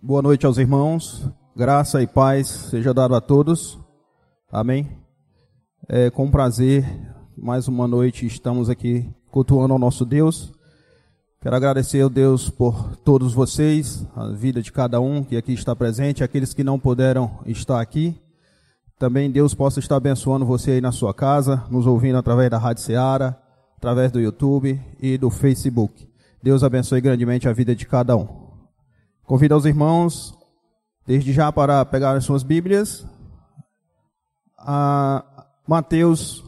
Boa noite aos irmãos. Graça e paz seja dado a todos. Amém. É com prazer, mais uma noite estamos aqui cultuando ao nosso Deus. Quero agradecer ao Deus por todos vocês, a vida de cada um que aqui está presente, aqueles que não puderam estar aqui. Também Deus possa estar abençoando você aí na sua casa, nos ouvindo através da Rádio Seara, através do YouTube e do Facebook. Deus abençoe grandemente a vida de cada um. Convido os irmãos, desde já, para pegar as suas Bíblias, a Mateus,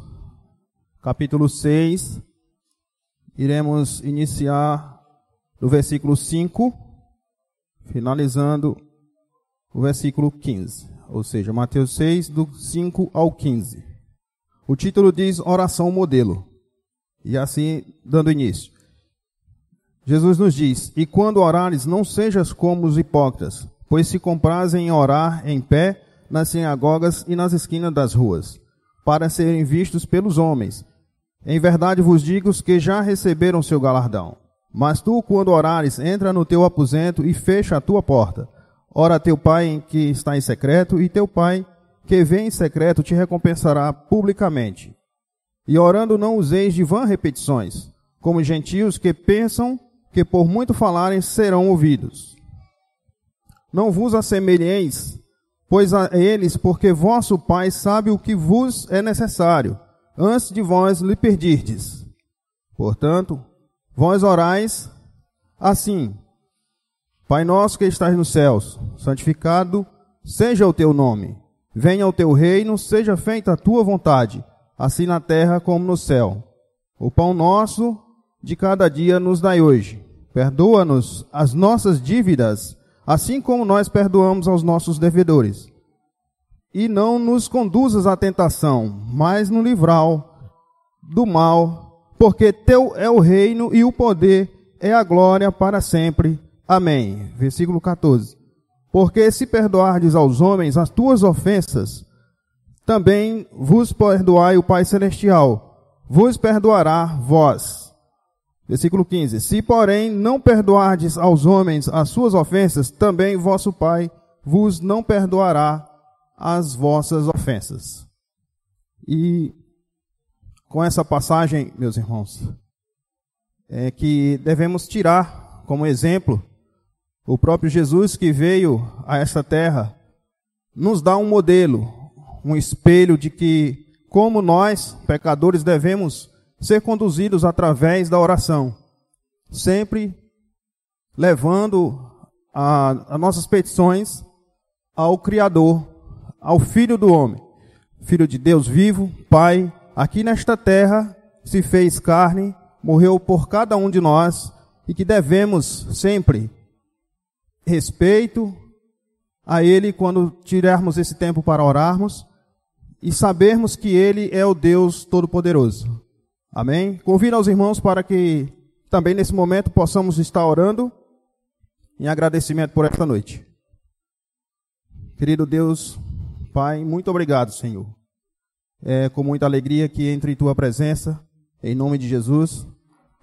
capítulo 6. Iremos iniciar do versículo 5, finalizando o versículo 15. Ou seja, Mateus 6, do 5 ao 15. O título diz Oração Modelo. E assim, dando início. Jesus nos diz: E quando orares, não sejas como os hipócritas, pois se comprazem em orar em pé nas sinagogas e nas esquinas das ruas, para serem vistos pelos homens. Em verdade vos digo que já receberam seu galardão. Mas tu, quando orares, entra no teu aposento e fecha a tua porta. Ora teu pai que está em secreto, e teu pai que vem em secreto te recompensará publicamente. E orando não useis de vã repetições, como gentios que pensam que por muito falarem serão ouvidos. Não vos assemelheis, pois a eles, porque vosso Pai sabe o que vos é necessário, antes de vós lhe perdirdes. Portanto, vós orais assim: Pai nosso que estás nos céus, santificado seja o teu nome. Venha o teu reino, seja feita a tua vontade, assim na terra como no céu. O pão nosso de cada dia nos dai hoje. Perdoa-nos as nossas dívidas, assim como nós perdoamos aos nossos devedores. E não nos conduzas à tentação, mas no livral do mal, porque teu é o reino e o poder é a glória para sempre. Amém. Versículo 14. Porque se perdoardes aos homens as tuas ofensas, também vos perdoai o Pai Celestial, vos perdoará vós. Versículo 15: Se, porém, não perdoardes aos homens as suas ofensas, também vosso Pai vos não perdoará as vossas ofensas. E com essa passagem, meus irmãos, é que devemos tirar como exemplo o próprio Jesus que veio a esta terra, nos dá um modelo, um espelho de que, como nós, pecadores, devemos ser conduzidos através da oração, sempre levando as nossas petições ao Criador, ao Filho do homem, Filho de Deus vivo, Pai, aqui nesta terra se fez carne, morreu por cada um de nós e que devemos sempre respeito a Ele quando tirarmos esse tempo para orarmos e sabermos que Ele é o Deus Todo-Poderoso. Amém? Convido aos irmãos para que também nesse momento possamos estar orando em agradecimento por esta noite. Querido Deus, Pai, muito obrigado, Senhor. É com muita alegria que entro em tua presença, em nome de Jesus,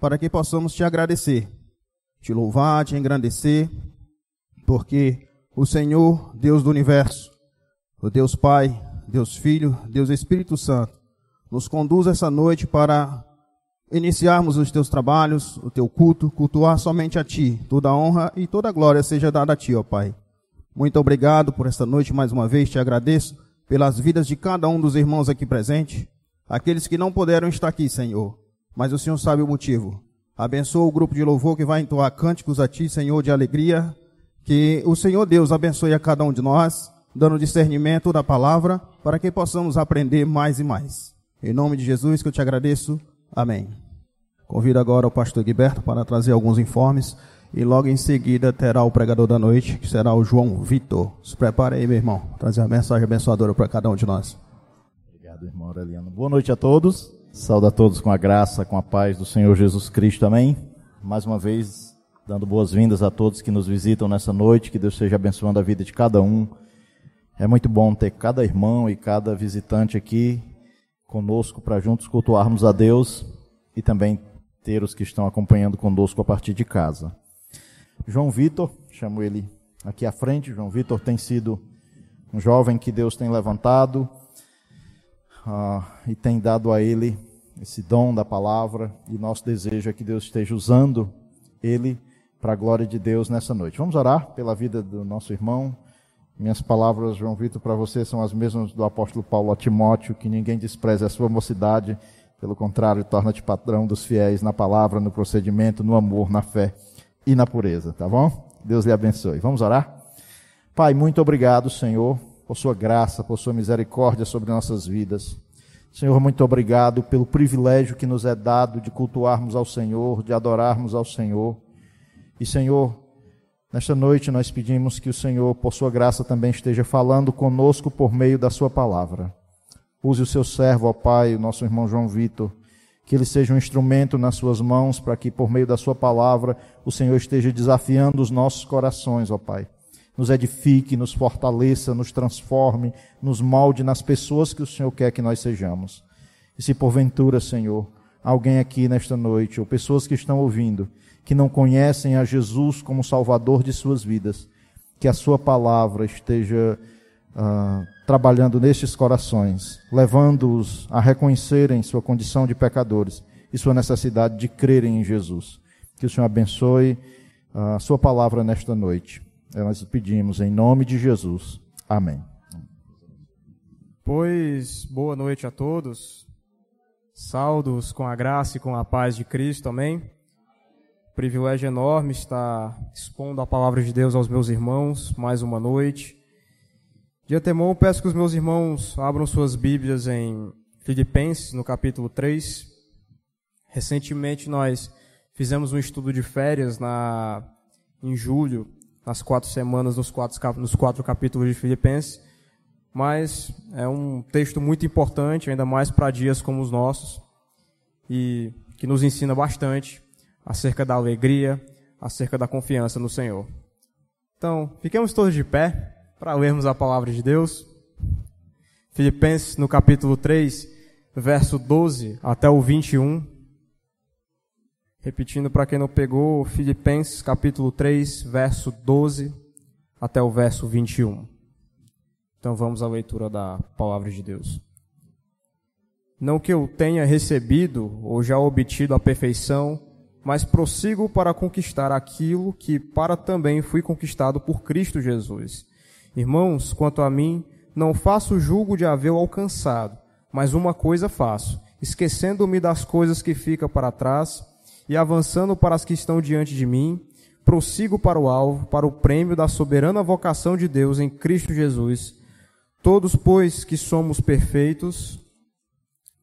para que possamos te agradecer, te louvar, te engrandecer, porque o Senhor, Deus do universo, o Deus Pai, Deus Filho, Deus Espírito Santo, nos conduz essa noite para iniciarmos os teus trabalhos, o teu culto, cultuar somente a ti. Toda honra e toda glória seja dada a ti, ó Pai. Muito obrigado por esta noite mais uma vez, te agradeço pelas vidas de cada um dos irmãos aqui presentes, aqueles que não puderam estar aqui, Senhor, mas o Senhor sabe o motivo. Abençoa o grupo de louvor que vai entoar cânticos a ti, Senhor, de alegria. Que o Senhor Deus abençoe a cada um de nós, dando discernimento da palavra, para que possamos aprender mais e mais. Em nome de Jesus que eu te agradeço. Amém. Convido agora o pastor Guiberto para trazer alguns informes e logo em seguida terá o pregador da noite, que será o João Vitor. Se prepare aí, meu irmão, trazer a mensagem abençoadora para cada um de nós. Obrigado, irmão Aureliano. Boa noite a todos. Saúde a todos com a graça, com a paz do Senhor Jesus Cristo. Amém. Mais uma vez, dando boas-vindas a todos que nos visitam nessa noite. Que Deus esteja abençoando a vida de cada um. É muito bom ter cada irmão e cada visitante aqui conosco para juntos cultuarmos a Deus e também ter os que estão acompanhando conosco a partir de casa. João Vitor, chamo ele aqui à frente. João Vitor tem sido um jovem que Deus tem levantado uh, e tem dado a ele esse dom da palavra. E nosso desejo é que Deus esteja usando ele para a glória de Deus nessa noite. Vamos orar pela vida do nosso irmão. Minhas palavras, João Vitor, para você são as mesmas do apóstolo Paulo a Timóteo, que ninguém despreze a sua mocidade, pelo contrário, torna-te patrão dos fiéis na palavra, no procedimento, no amor, na fé e na pureza, tá bom? Deus lhe abençoe. Vamos orar? Pai, muito obrigado, Senhor, por sua graça, por sua misericórdia sobre nossas vidas. Senhor, muito obrigado pelo privilégio que nos é dado de cultuarmos ao Senhor, de adorarmos ao Senhor. E, Senhor, nesta noite nós pedimos que o Senhor, por sua graça, também esteja falando conosco por meio da sua palavra. Use o seu servo, ó Pai, o nosso irmão João Vitor, que ele seja um instrumento nas suas mãos para que, por meio da sua palavra, o Senhor esteja desafiando os nossos corações, ó Pai. Nos edifique, nos fortaleça, nos transforme, nos molde nas pessoas que o Senhor quer que nós sejamos. E se porventura, Senhor, alguém aqui nesta noite, ou pessoas que estão ouvindo, que não conhecem a Jesus como Salvador de suas vidas, que a Sua palavra esteja uh, trabalhando nestes corações, levando-os a reconhecerem sua condição de pecadores e sua necessidade de crerem em Jesus. Que o Senhor abençoe uh, a Sua palavra nesta noite. Nós pedimos em nome de Jesus. Amém. Pois, boa noite a todos. Saldos com a graça e com a paz de Cristo. Amém privilégio enorme estar expondo a palavra de Deus aos meus irmãos mais uma noite. De antemão, peço que os meus irmãos abram suas Bíblias em Filipenses, no capítulo 3. Recentemente nós fizemos um estudo de férias na, em julho, nas quatro semanas, nos quatro, nos quatro capítulos de Filipenses. Mas é um texto muito importante, ainda mais para dias como os nossos, e que nos ensina bastante acerca da alegria, acerca da confiança no Senhor. Então, fiquemos todos de pé para lermos a palavra de Deus. Filipenses, no capítulo 3, verso 12 até o 21. Repetindo para quem não pegou, Filipenses, capítulo 3, verso 12 até o verso 21. Então vamos à leitura da palavra de Deus. Não que eu tenha recebido ou já obtido a perfeição, mas prossigo para conquistar aquilo que para também fui conquistado por Cristo Jesus. Irmãos, quanto a mim, não faço julgo de havê-lo alcançado, mas uma coisa faço, esquecendo-me das coisas que ficam para trás e avançando para as que estão diante de mim, prossigo para o alvo, para o prêmio da soberana vocação de Deus em Cristo Jesus. Todos, pois, que somos perfeitos,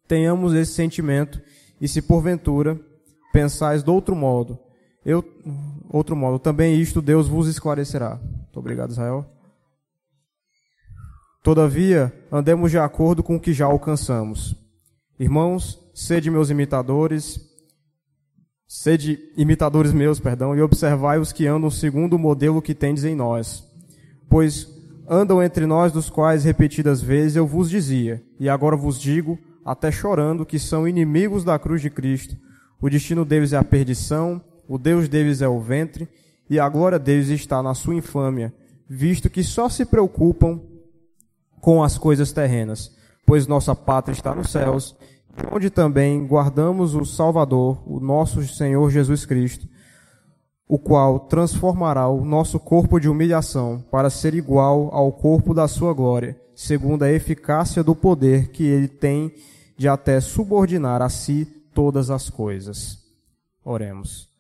tenhamos esse sentimento, e se porventura pensais de outro modo, eu, outro modo, também isto Deus vos esclarecerá. Muito obrigado, Israel. Todavia, andemos de acordo com o que já alcançamos. Irmãos, sede meus imitadores, sede imitadores meus, perdão, e observai os que andam segundo o modelo que tendes em nós. Pois andam entre nós, dos quais repetidas vezes eu vos dizia, e agora vos digo, até chorando, que são inimigos da cruz de Cristo, o destino deles é a perdição, o Deus deles é o ventre, e a glória deles está na sua infâmia, visto que só se preocupam com as coisas terrenas, pois nossa pátria está nos céus, onde também guardamos o Salvador, o nosso Senhor Jesus Cristo, o qual transformará o nosso corpo de humilhação para ser igual ao corpo da sua glória, segundo a eficácia do poder que ele tem de até subordinar a si todas as coisas. Oremos.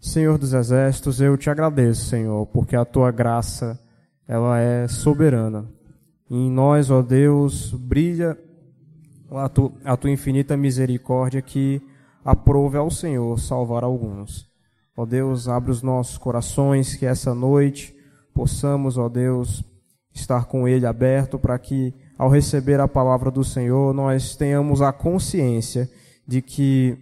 Senhor dos exércitos, eu te agradeço, Senhor, porque a tua graça, ela é soberana. E em nós, ó Deus, brilha a, tu, a tua infinita misericórdia que aprove ao Senhor salvar alguns. Ó Deus, abre os nossos corações, que essa noite possamos, ó Deus, estar com ele aberto para que, ao receber a palavra do Senhor, nós tenhamos a consciência de que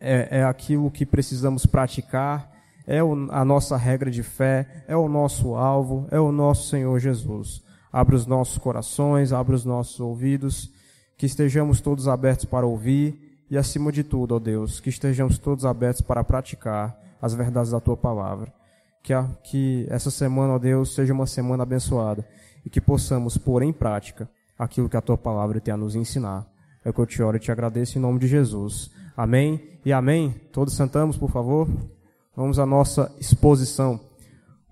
é, é aquilo que precisamos praticar, é o, a nossa regra de fé, é o nosso alvo, é o nosso Senhor Jesus. Abre os nossos corações, abre os nossos ouvidos, que estejamos todos abertos para ouvir e, acima de tudo, ó Deus, que estejamos todos abertos para praticar as verdades da tua palavra. Que, a, que essa semana, ó Deus, seja uma semana abençoada e que possamos pôr em prática aquilo que a tua palavra tem a nos ensinar. É o que eu te oro e te agradeço em nome de Jesus. Amém e amém. Todos sentamos, por favor. Vamos à nossa exposição.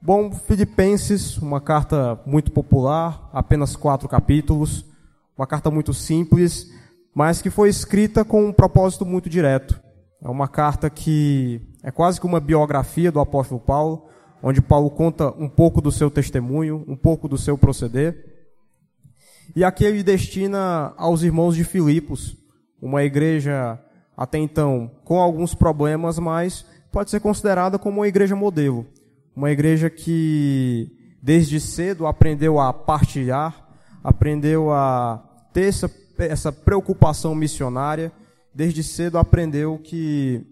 Bom, Filipenses, uma carta muito popular, apenas quatro capítulos, uma carta muito simples, mas que foi escrita com um propósito muito direto. É uma carta que é quase que uma biografia do apóstolo Paulo, onde Paulo conta um pouco do seu testemunho, um pouco do seu proceder. E aqui ele destina aos irmãos de Filipos, uma igreja até então com alguns problemas, mas pode ser considerada como uma igreja modelo. Uma igreja que desde cedo aprendeu a partilhar, aprendeu a ter essa, essa preocupação missionária, desde cedo aprendeu que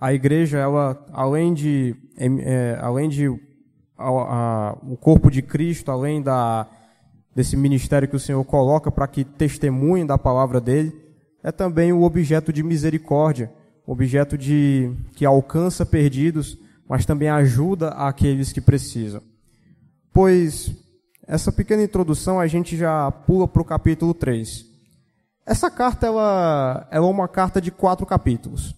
a igreja, ela, além de, é, além de a, a, o corpo de Cristo, além da, desse ministério que o Senhor coloca para que testemunhem da palavra dele, é também o objeto de misericórdia, objeto de que alcança perdidos, mas também ajuda aqueles que precisam. Pois essa pequena introdução a gente já pula para o capítulo 3. Essa carta ela, ela é uma carta de quatro capítulos.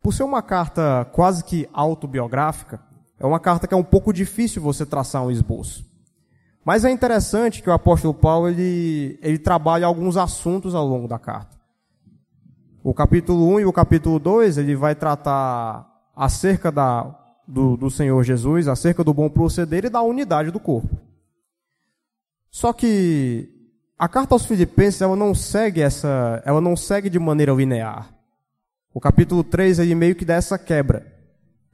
Por ser uma carta quase que autobiográfica, é uma carta que é um pouco difícil você traçar um esboço. Mas é interessante que o apóstolo Paulo ele, ele trabalha alguns assuntos ao longo da carta. O capítulo 1 e o capítulo 2, ele vai tratar acerca da, do, do Senhor Jesus, acerca do bom proceder e da unidade do corpo. Só que a carta aos Filipenses, ela não segue essa, ela não segue de maneira linear. O capítulo 3, ele meio que dá essa quebra.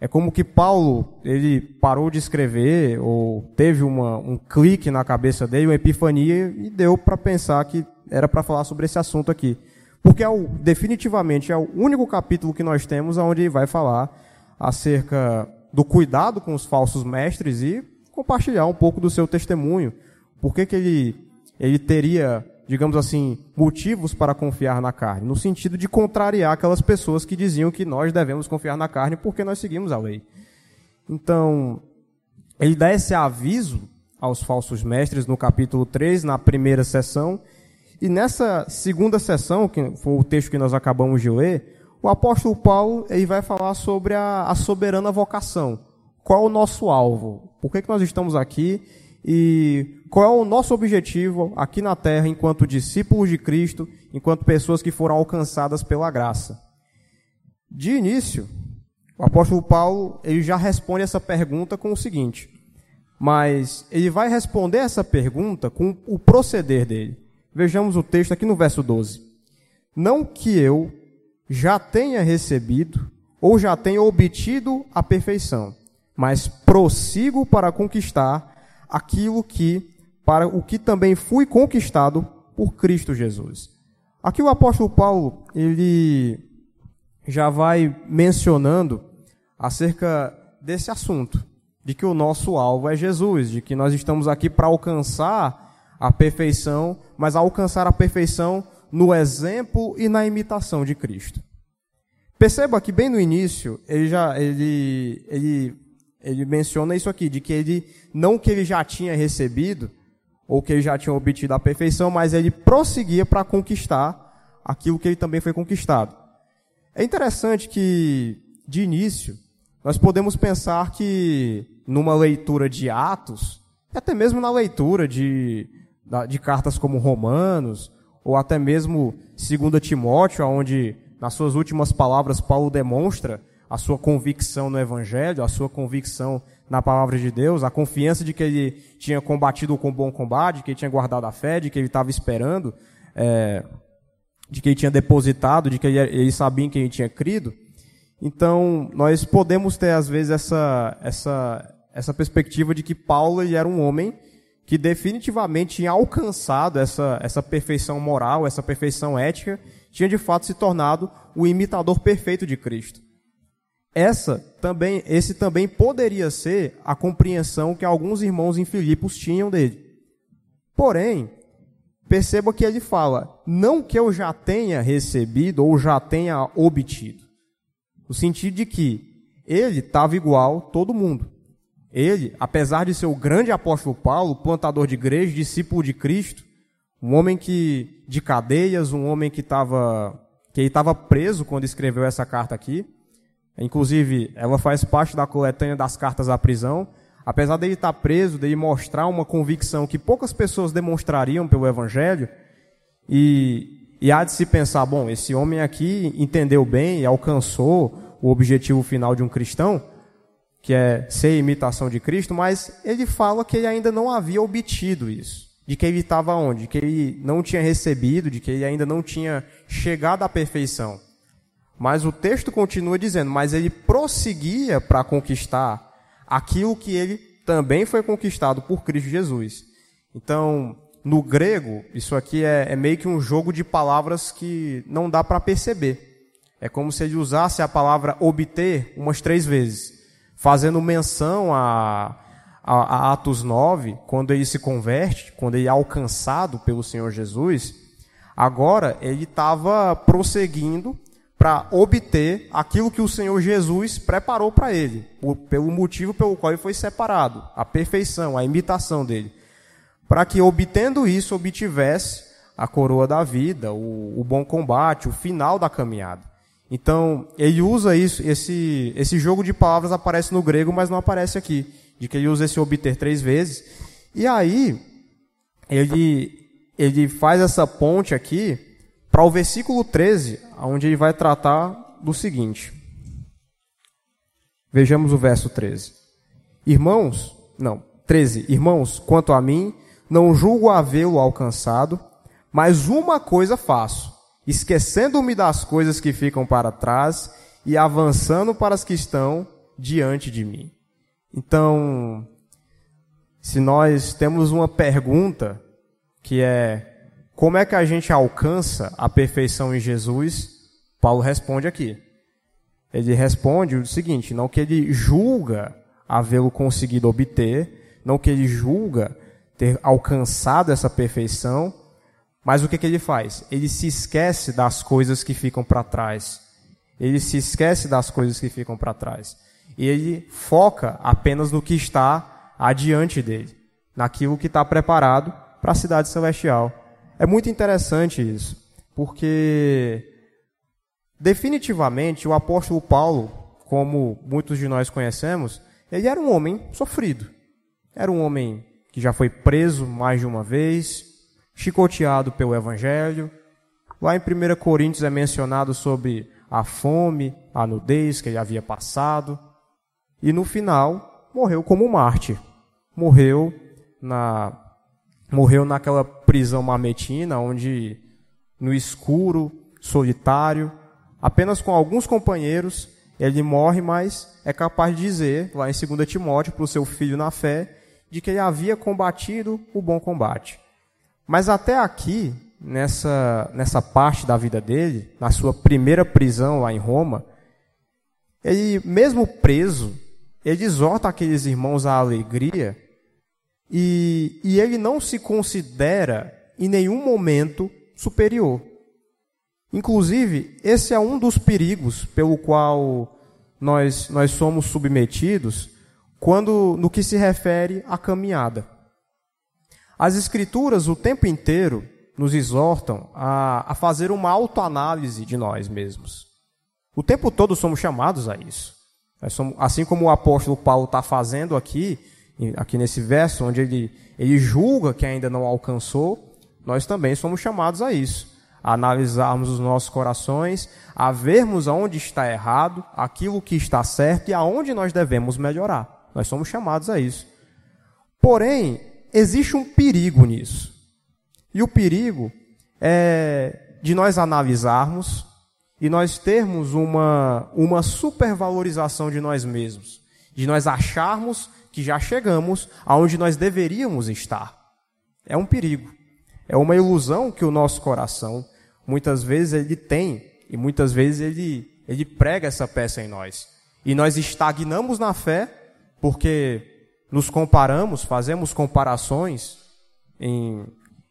É como que Paulo, ele parou de escrever, ou teve uma, um clique na cabeça dele, uma epifania, e deu para pensar que era para falar sobre esse assunto aqui. Porque é o, definitivamente é o único capítulo que nós temos onde ele vai falar acerca do cuidado com os falsos mestres e compartilhar um pouco do seu testemunho. Por que, que ele, ele teria, digamos assim, motivos para confiar na carne? No sentido de contrariar aquelas pessoas que diziam que nós devemos confiar na carne porque nós seguimos a lei. Então, ele dá esse aviso aos falsos mestres no capítulo 3, na primeira sessão, e nessa segunda sessão, que foi o texto que nós acabamos de ler, o apóstolo Paulo ele vai falar sobre a, a soberana vocação. Qual o nosso alvo? Por que, que nós estamos aqui? E qual é o nosso objetivo aqui na terra enquanto discípulos de Cristo, enquanto pessoas que foram alcançadas pela graça? De início, o apóstolo Paulo ele já responde essa pergunta com o seguinte: mas ele vai responder essa pergunta com o proceder dele. Vejamos o texto aqui no verso 12. Não que eu já tenha recebido ou já tenha obtido a perfeição, mas prossigo para conquistar aquilo que para o que também fui conquistado por Cristo Jesus. Aqui o apóstolo Paulo, ele já vai mencionando acerca desse assunto, de que o nosso alvo é Jesus, de que nós estamos aqui para alcançar a perfeição, mas alcançar a perfeição no exemplo e na imitação de Cristo. Perceba que bem no início, ele já ele, ele, ele menciona isso aqui, de que ele não que ele já tinha recebido ou que ele já tinha obtido a perfeição, mas ele prosseguia para conquistar aquilo que ele também foi conquistado. É interessante que de início nós podemos pensar que numa leitura de Atos, até mesmo na leitura de de cartas como Romanos, ou até mesmo 2 Timóteo, onde nas suas últimas palavras Paulo demonstra a sua convicção no Evangelho, a sua convicção na palavra de Deus, a confiança de que ele tinha combatido com bom combate, que ele tinha guardado a fé, de que ele estava esperando, é, de que ele tinha depositado, de que ele, ele sabia em que ele tinha crido. Então, nós podemos ter, às vezes, essa, essa, essa perspectiva de que Paulo ele era um homem que definitivamente tinha alcançado essa, essa perfeição moral, essa perfeição ética, tinha de fato se tornado o imitador perfeito de Cristo. Essa também, esse também poderia ser a compreensão que alguns irmãos em Filipos tinham dele. Porém, perceba que ele fala, não que eu já tenha recebido ou já tenha obtido. No sentido de que ele estava igual todo mundo. Ele, apesar de ser o grande apóstolo Paulo, plantador de igreja, discípulo de Cristo, um homem que de cadeias, um homem que estava que estava preso quando escreveu essa carta aqui. Inclusive, ela faz parte da coletânea das cartas à prisão. Apesar dele estar preso, dele mostrar uma convicção que poucas pessoas demonstrariam pelo Evangelho, e, e há de se pensar, bom, esse homem aqui entendeu bem e alcançou o objetivo final de um cristão, que é ser imitação de Cristo, mas ele fala que ele ainda não havia obtido isso. De que ele estava onde? De que ele não tinha recebido, de que ele ainda não tinha chegado à perfeição. Mas o texto continua dizendo, mas ele prosseguia para conquistar aquilo que ele também foi conquistado por Cristo Jesus. Então, no grego, isso aqui é, é meio que um jogo de palavras que não dá para perceber. É como se ele usasse a palavra obter umas três vezes, fazendo menção a, a, a Atos 9, quando ele se converte, quando ele é alcançado pelo Senhor Jesus. Agora, ele estava prosseguindo para obter aquilo que o Senhor Jesus preparou para ele, pelo motivo pelo qual ele foi separado, a perfeição, a imitação dele. Para que, obtendo isso, obtivesse a coroa da vida, o, o bom combate, o final da caminhada. Então, ele usa isso, esse, esse jogo de palavras aparece no grego, mas não aparece aqui. De que ele usa esse obter três vezes. E aí, ele, ele faz essa ponte aqui para o versículo 13, onde ele vai tratar do seguinte. Vejamos o verso 13. Irmãos, não, 13. Irmãos, quanto a mim, não julgo havê-lo alcançado, mas uma coisa faço esquecendo-me das coisas que ficam para trás e avançando para as que estão diante de mim. Então, se nós temos uma pergunta que é como é que a gente alcança a perfeição em Jesus, Paulo responde aqui. Ele responde o seguinte: não que ele julga havê-lo conseguido obter, não que ele julga ter alcançado essa perfeição, mas o que, que ele faz? Ele se esquece das coisas que ficam para trás. Ele se esquece das coisas que ficam para trás. E ele foca apenas no que está adiante dele, naquilo que está preparado para a cidade celestial. É muito interessante isso, porque definitivamente o apóstolo Paulo, como muitos de nós conhecemos, ele era um homem sofrido. Era um homem que já foi preso mais de uma vez, chicoteado pelo Evangelho. Lá em 1 Coríntios é mencionado sobre a fome, a nudez que ele havia passado. E no final, morreu como mártir. Morreu na morreu naquela prisão mametina, onde no escuro, solitário, apenas com alguns companheiros, ele morre, mas é capaz de dizer, lá em 2 Timóteo, para o seu filho na fé, de que ele havia combatido o bom combate. Mas até aqui, nessa, nessa parte da vida dele, na sua primeira prisão lá em Roma, ele, mesmo preso, ele exorta aqueles irmãos à alegria e, e ele não se considera em nenhum momento superior. Inclusive, esse é um dos perigos pelo qual nós, nós somos submetidos quando no que se refere à caminhada. As Escrituras, o tempo inteiro, nos exortam a, a fazer uma autoanálise de nós mesmos. O tempo todo somos chamados a isso. Somos, assim como o apóstolo Paulo está fazendo aqui, aqui nesse verso, onde ele, ele julga que ainda não alcançou, nós também somos chamados a isso. A analisarmos os nossos corações, a vermos aonde está errado, aquilo que está certo e aonde nós devemos melhorar. Nós somos chamados a isso. Porém, existe um perigo nisso. E o perigo é de nós analisarmos e nós termos uma, uma supervalorização de nós mesmos, de nós acharmos que já chegamos aonde nós deveríamos estar. É um perigo. É uma ilusão que o nosso coração, muitas vezes, ele tem, e muitas vezes ele, ele prega essa peça em nós. E nós estagnamos na fé, porque nos comparamos, fazemos comparações em,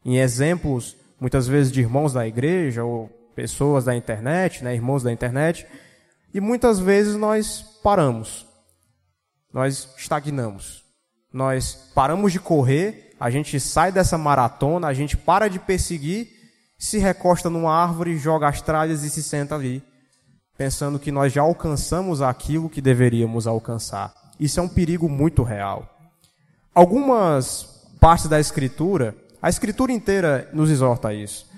em exemplos, muitas vezes de irmãos da igreja ou pessoas da internet, né, irmãos da internet, e muitas vezes nós paramos. Nós estagnamos. Nós paramos de correr, a gente sai dessa maratona, a gente para de perseguir, se recosta numa árvore, joga as tralhas e se senta ali, pensando que nós já alcançamos aquilo que deveríamos alcançar. Isso é um perigo muito real. Algumas partes da Escritura, a Escritura inteira nos exorta a isso.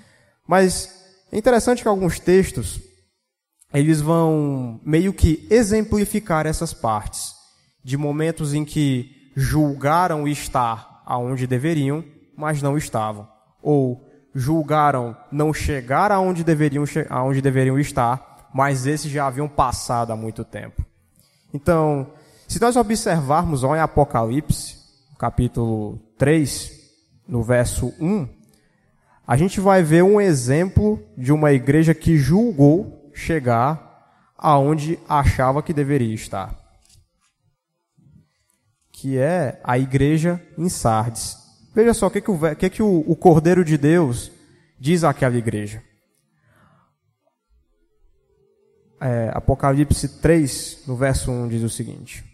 Mas é interessante que alguns textos eles vão meio que exemplificar essas partes de momentos em que julgaram estar aonde deveriam, mas não estavam, ou julgaram não chegar aonde deveriam, aonde deveriam estar, mas esses já haviam passado há muito tempo. Então, se nós observarmos em Apocalipse, capítulo 3, no verso 1, a gente vai ver um exemplo de uma igreja que julgou chegar aonde achava que deveria estar. Que é a igreja em Sardes. Veja só o que, que, o, que, que o, o Cordeiro de Deus diz àquela igreja. É, Apocalipse 3, no verso 1, diz o seguinte: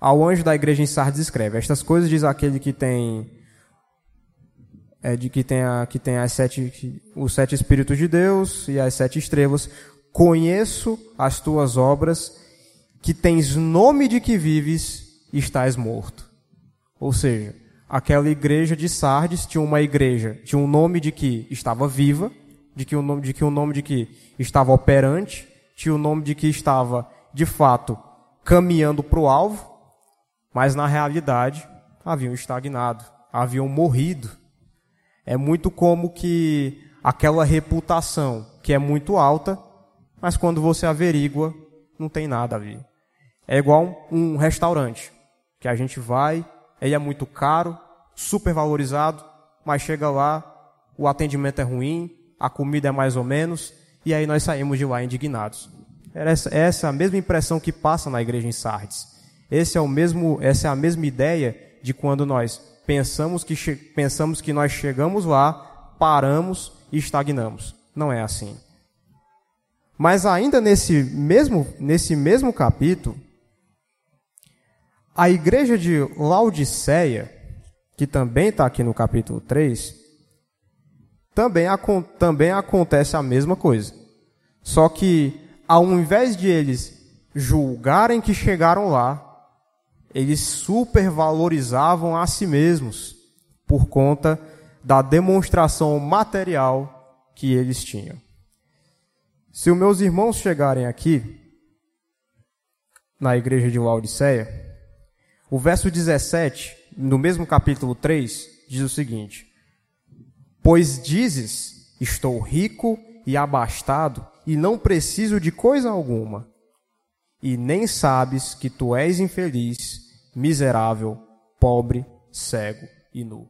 Ao anjo da igreja em Sardes escreve: Estas coisas diz aquele que tem é, de que tem, a, que tem as sete, os sete Espíritos de Deus e as sete estrelas. Conheço as tuas obras, que tens nome de que vives e estás morto. Ou seja, aquela igreja de Sardes tinha uma igreja, tinha um nome de que estava viva, de que o nome de que o nome de que estava operante, tinha o nome de que estava de fato caminhando para o alvo, mas na realidade haviam estagnado, haviam morrido é muito como que aquela reputação que é muito alta, mas quando você averigua, não tem nada a ver. É igual um restaurante, que a gente vai, ele é muito caro, super valorizado, mas chega lá, o atendimento é ruim, a comida é mais ou menos, e aí nós saímos de lá indignados. Essa, essa é a mesma impressão que passa na igreja em Sardes. Esse é o mesmo, essa é a mesma ideia de quando nós pensamos que, pensamos que nós chegamos lá, paramos e estagnamos. Não é assim. Mas ainda nesse mesmo, nesse mesmo capítulo, a igreja de Laodiceia, que também está aqui no capítulo 3, também, também acontece a mesma coisa. Só que, ao invés de eles julgarem que chegaram lá, eles supervalorizavam a si mesmos por conta da demonstração material que eles tinham. Se os meus irmãos chegarem aqui, na igreja de Laodiceia, o verso 17, no mesmo capítulo 3, diz o seguinte: Pois dizes, estou rico e abastado, e não preciso de coisa alguma, e nem sabes que tu és infeliz, miserável, pobre, cego e nu.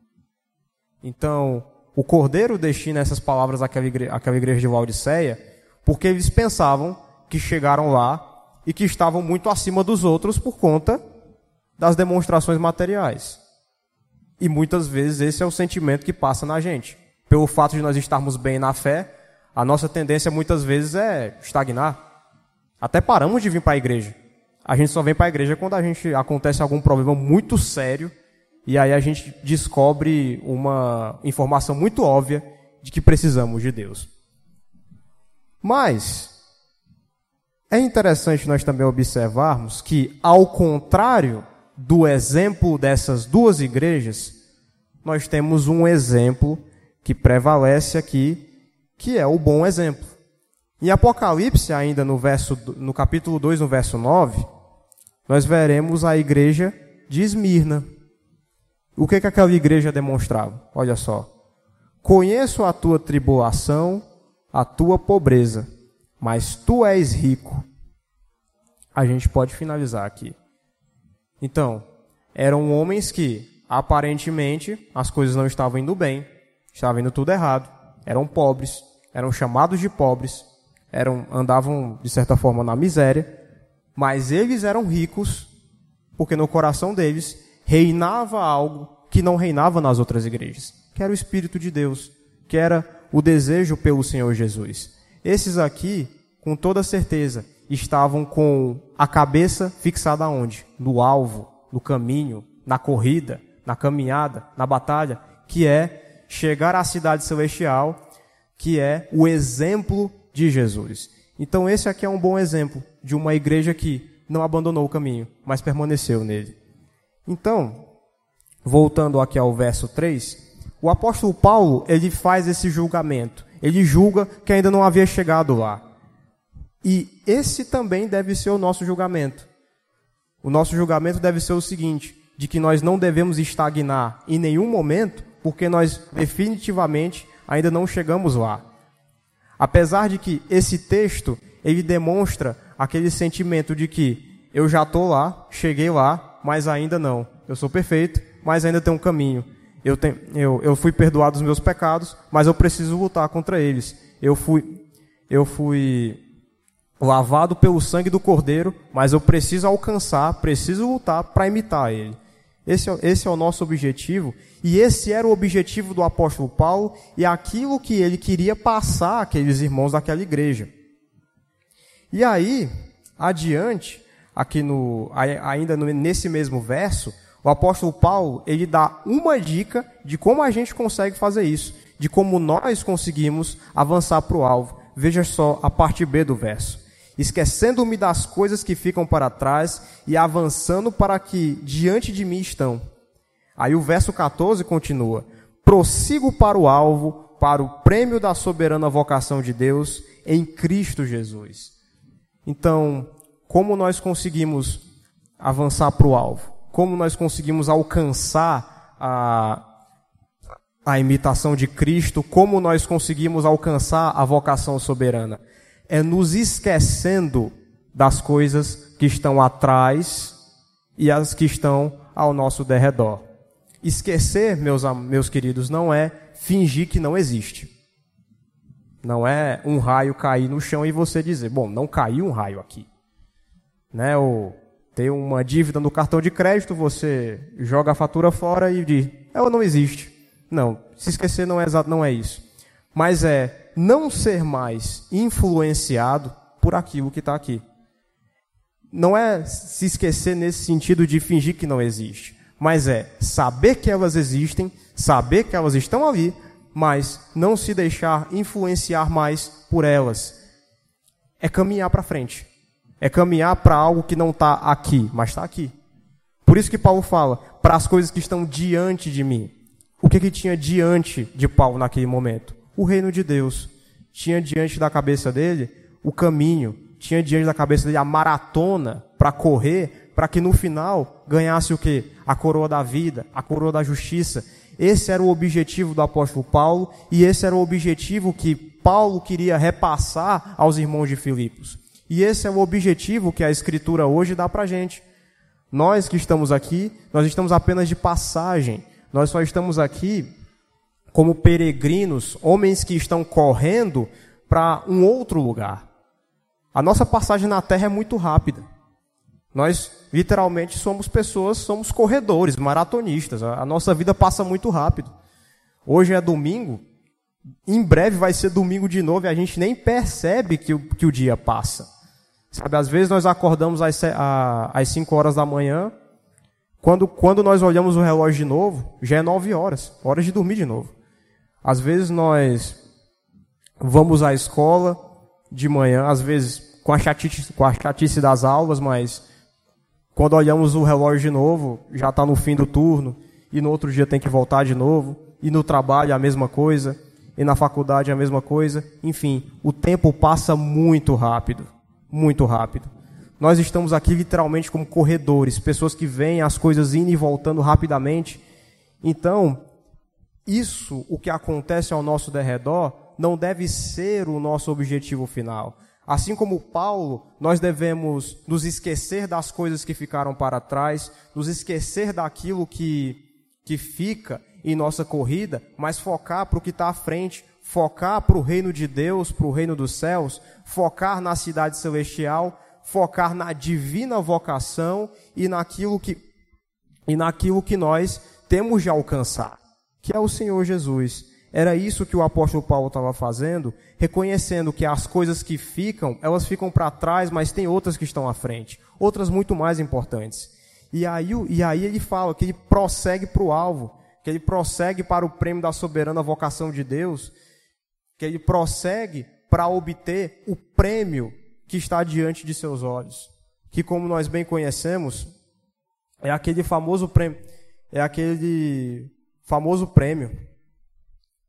Então, o Cordeiro destina essas palavras àquela igreja, àquela igreja de Laodiceia, porque eles pensavam que chegaram lá e que estavam muito acima dos outros por conta das demonstrações materiais. E muitas vezes esse é o sentimento que passa na gente. Pelo fato de nós estarmos bem na fé, a nossa tendência muitas vezes é estagnar. Até paramos de vir para a igreja. A gente só vem para a igreja quando a gente acontece algum problema muito sério e aí a gente descobre uma informação muito óbvia de que precisamos de Deus. Mas é interessante nós também observarmos que, ao contrário do exemplo dessas duas igrejas, nós temos um exemplo que prevalece aqui, que é o bom exemplo. Em Apocalipse, ainda no, verso, no capítulo 2, no verso 9, nós veremos a igreja de Esmirna. O que, que aquela igreja demonstrava? Olha só. Conheço a tua tribulação, a tua pobreza, mas tu és rico. A gente pode finalizar aqui. Então, eram homens que, aparentemente, as coisas não estavam indo bem, estavam indo tudo errado, eram pobres, eram chamados de pobres, eram, andavam, de certa forma, na miséria, mas eles eram ricos porque no coração deles reinava algo que não reinava nas outras igrejas, que era o Espírito de Deus, que era o desejo pelo Senhor Jesus. Esses aqui, com toda certeza, estavam com a cabeça fixada onde? No alvo, no caminho, na corrida, na caminhada, na batalha, que é chegar à cidade celestial, que é o exemplo de Jesus. Então esse aqui é um bom exemplo de uma igreja que não abandonou o caminho, mas permaneceu nele. Então, voltando aqui ao verso 3, o apóstolo Paulo, ele faz esse julgamento. Ele julga que ainda não havia chegado lá. E esse também deve ser o nosso julgamento. O nosso julgamento deve ser o seguinte: de que nós não devemos estagnar em nenhum momento, porque nós definitivamente ainda não chegamos lá. Apesar de que esse texto ele demonstra aquele sentimento de que eu já estou lá, cheguei lá, mas ainda não. Eu sou perfeito, mas ainda tem um caminho. Eu, tenho, eu, eu fui perdoado dos meus pecados, mas eu preciso lutar contra eles. Eu fui, eu fui lavado pelo sangue do Cordeiro, mas eu preciso alcançar, preciso lutar para imitar ele. Esse é, esse é o nosso objetivo, e esse era o objetivo do apóstolo Paulo, e aquilo que ele queria passar àqueles irmãos daquela igreja. E aí, adiante, aqui no, ainda nesse mesmo verso, o apóstolo Paulo, ele dá uma dica de como a gente consegue fazer isso, de como nós conseguimos avançar para o alvo. Veja só a parte B do verso. Esquecendo-me das coisas que ficam para trás e avançando para que diante de mim estão. Aí o verso 14 continua: Prossigo para o alvo, para o prêmio da soberana vocação de Deus em Cristo Jesus. Então, como nós conseguimos avançar para o alvo? Como nós conseguimos alcançar a, a imitação de Cristo? Como nós conseguimos alcançar a vocação soberana? É nos esquecendo das coisas que estão atrás e as que estão ao nosso derredor. Esquecer, meus, meus queridos, não é fingir que não existe. Não é um raio cair no chão e você dizer, bom, não caiu um raio aqui. Né? Ou ter uma dívida no cartão de crédito, você joga a fatura fora e diz, ela não existe. Não, se esquecer não é não é isso. Mas é não ser mais influenciado por aquilo que está aqui. Não é se esquecer nesse sentido de fingir que não existe, mas é saber que elas existem, saber que elas estão ali, mas não se deixar influenciar mais por elas. É caminhar para frente. É caminhar para algo que não está aqui, mas está aqui. Por isso que Paulo fala, para as coisas que estão diante de mim. O que, que tinha diante de Paulo naquele momento? O reino de Deus. Tinha diante da cabeça dele o caminho. Tinha diante da cabeça dele a maratona para correr, para que no final ganhasse o que? A coroa da vida, a coroa da justiça. Esse era o objetivo do apóstolo Paulo e esse era o objetivo que Paulo queria repassar aos irmãos de Filipos. E esse é o objetivo que a Escritura hoje dá para gente. Nós que estamos aqui, nós estamos apenas de passagem. Nós só estamos aqui como peregrinos, homens que estão correndo para um outro lugar. A nossa passagem na terra é muito rápida. Nós literalmente somos pessoas, somos corredores, maratonistas. A nossa vida passa muito rápido. Hoje é domingo, em breve vai ser domingo de novo e a gente nem percebe que o, que o dia passa. Sabe, às vezes nós acordamos às, às 5 horas da manhã, quando, quando nós olhamos o relógio de novo, já é 9 horas, hora de dormir de novo. Às vezes nós vamos à escola de manhã, às vezes com a chatice, com a chatice das aulas, mas quando olhamos o relógio de novo, já está no fim do turno, e no outro dia tem que voltar de novo, e no trabalho a mesma coisa, e na faculdade a mesma coisa. Enfim, o tempo passa muito rápido, muito rápido. Nós estamos aqui literalmente como corredores, pessoas que veem as coisas indo e voltando rapidamente. Então, isso, o que acontece ao nosso derredor, não deve ser o nosso objetivo final. Assim como Paulo, nós devemos nos esquecer das coisas que ficaram para trás, nos esquecer daquilo que, que fica em nossa corrida, mas focar para o que está à frente, focar para o reino de Deus, para o reino dos céus, focar na cidade celestial, focar na divina vocação e naquilo que, e naquilo que nós temos de alcançar, que é o Senhor Jesus. era isso que o apóstolo Paulo estava fazendo, reconhecendo que as coisas que ficam, elas ficam para trás, mas tem outras que estão à frente, outras muito mais importantes. E aí, e aí ele fala que ele prossegue para o alvo, que ele prossegue para o prêmio da soberana vocação de Deus, que ele prossegue para obter o prêmio que está diante de seus olhos, que como nós bem conhecemos, é aquele famoso prêmio, é aquele famoso prêmio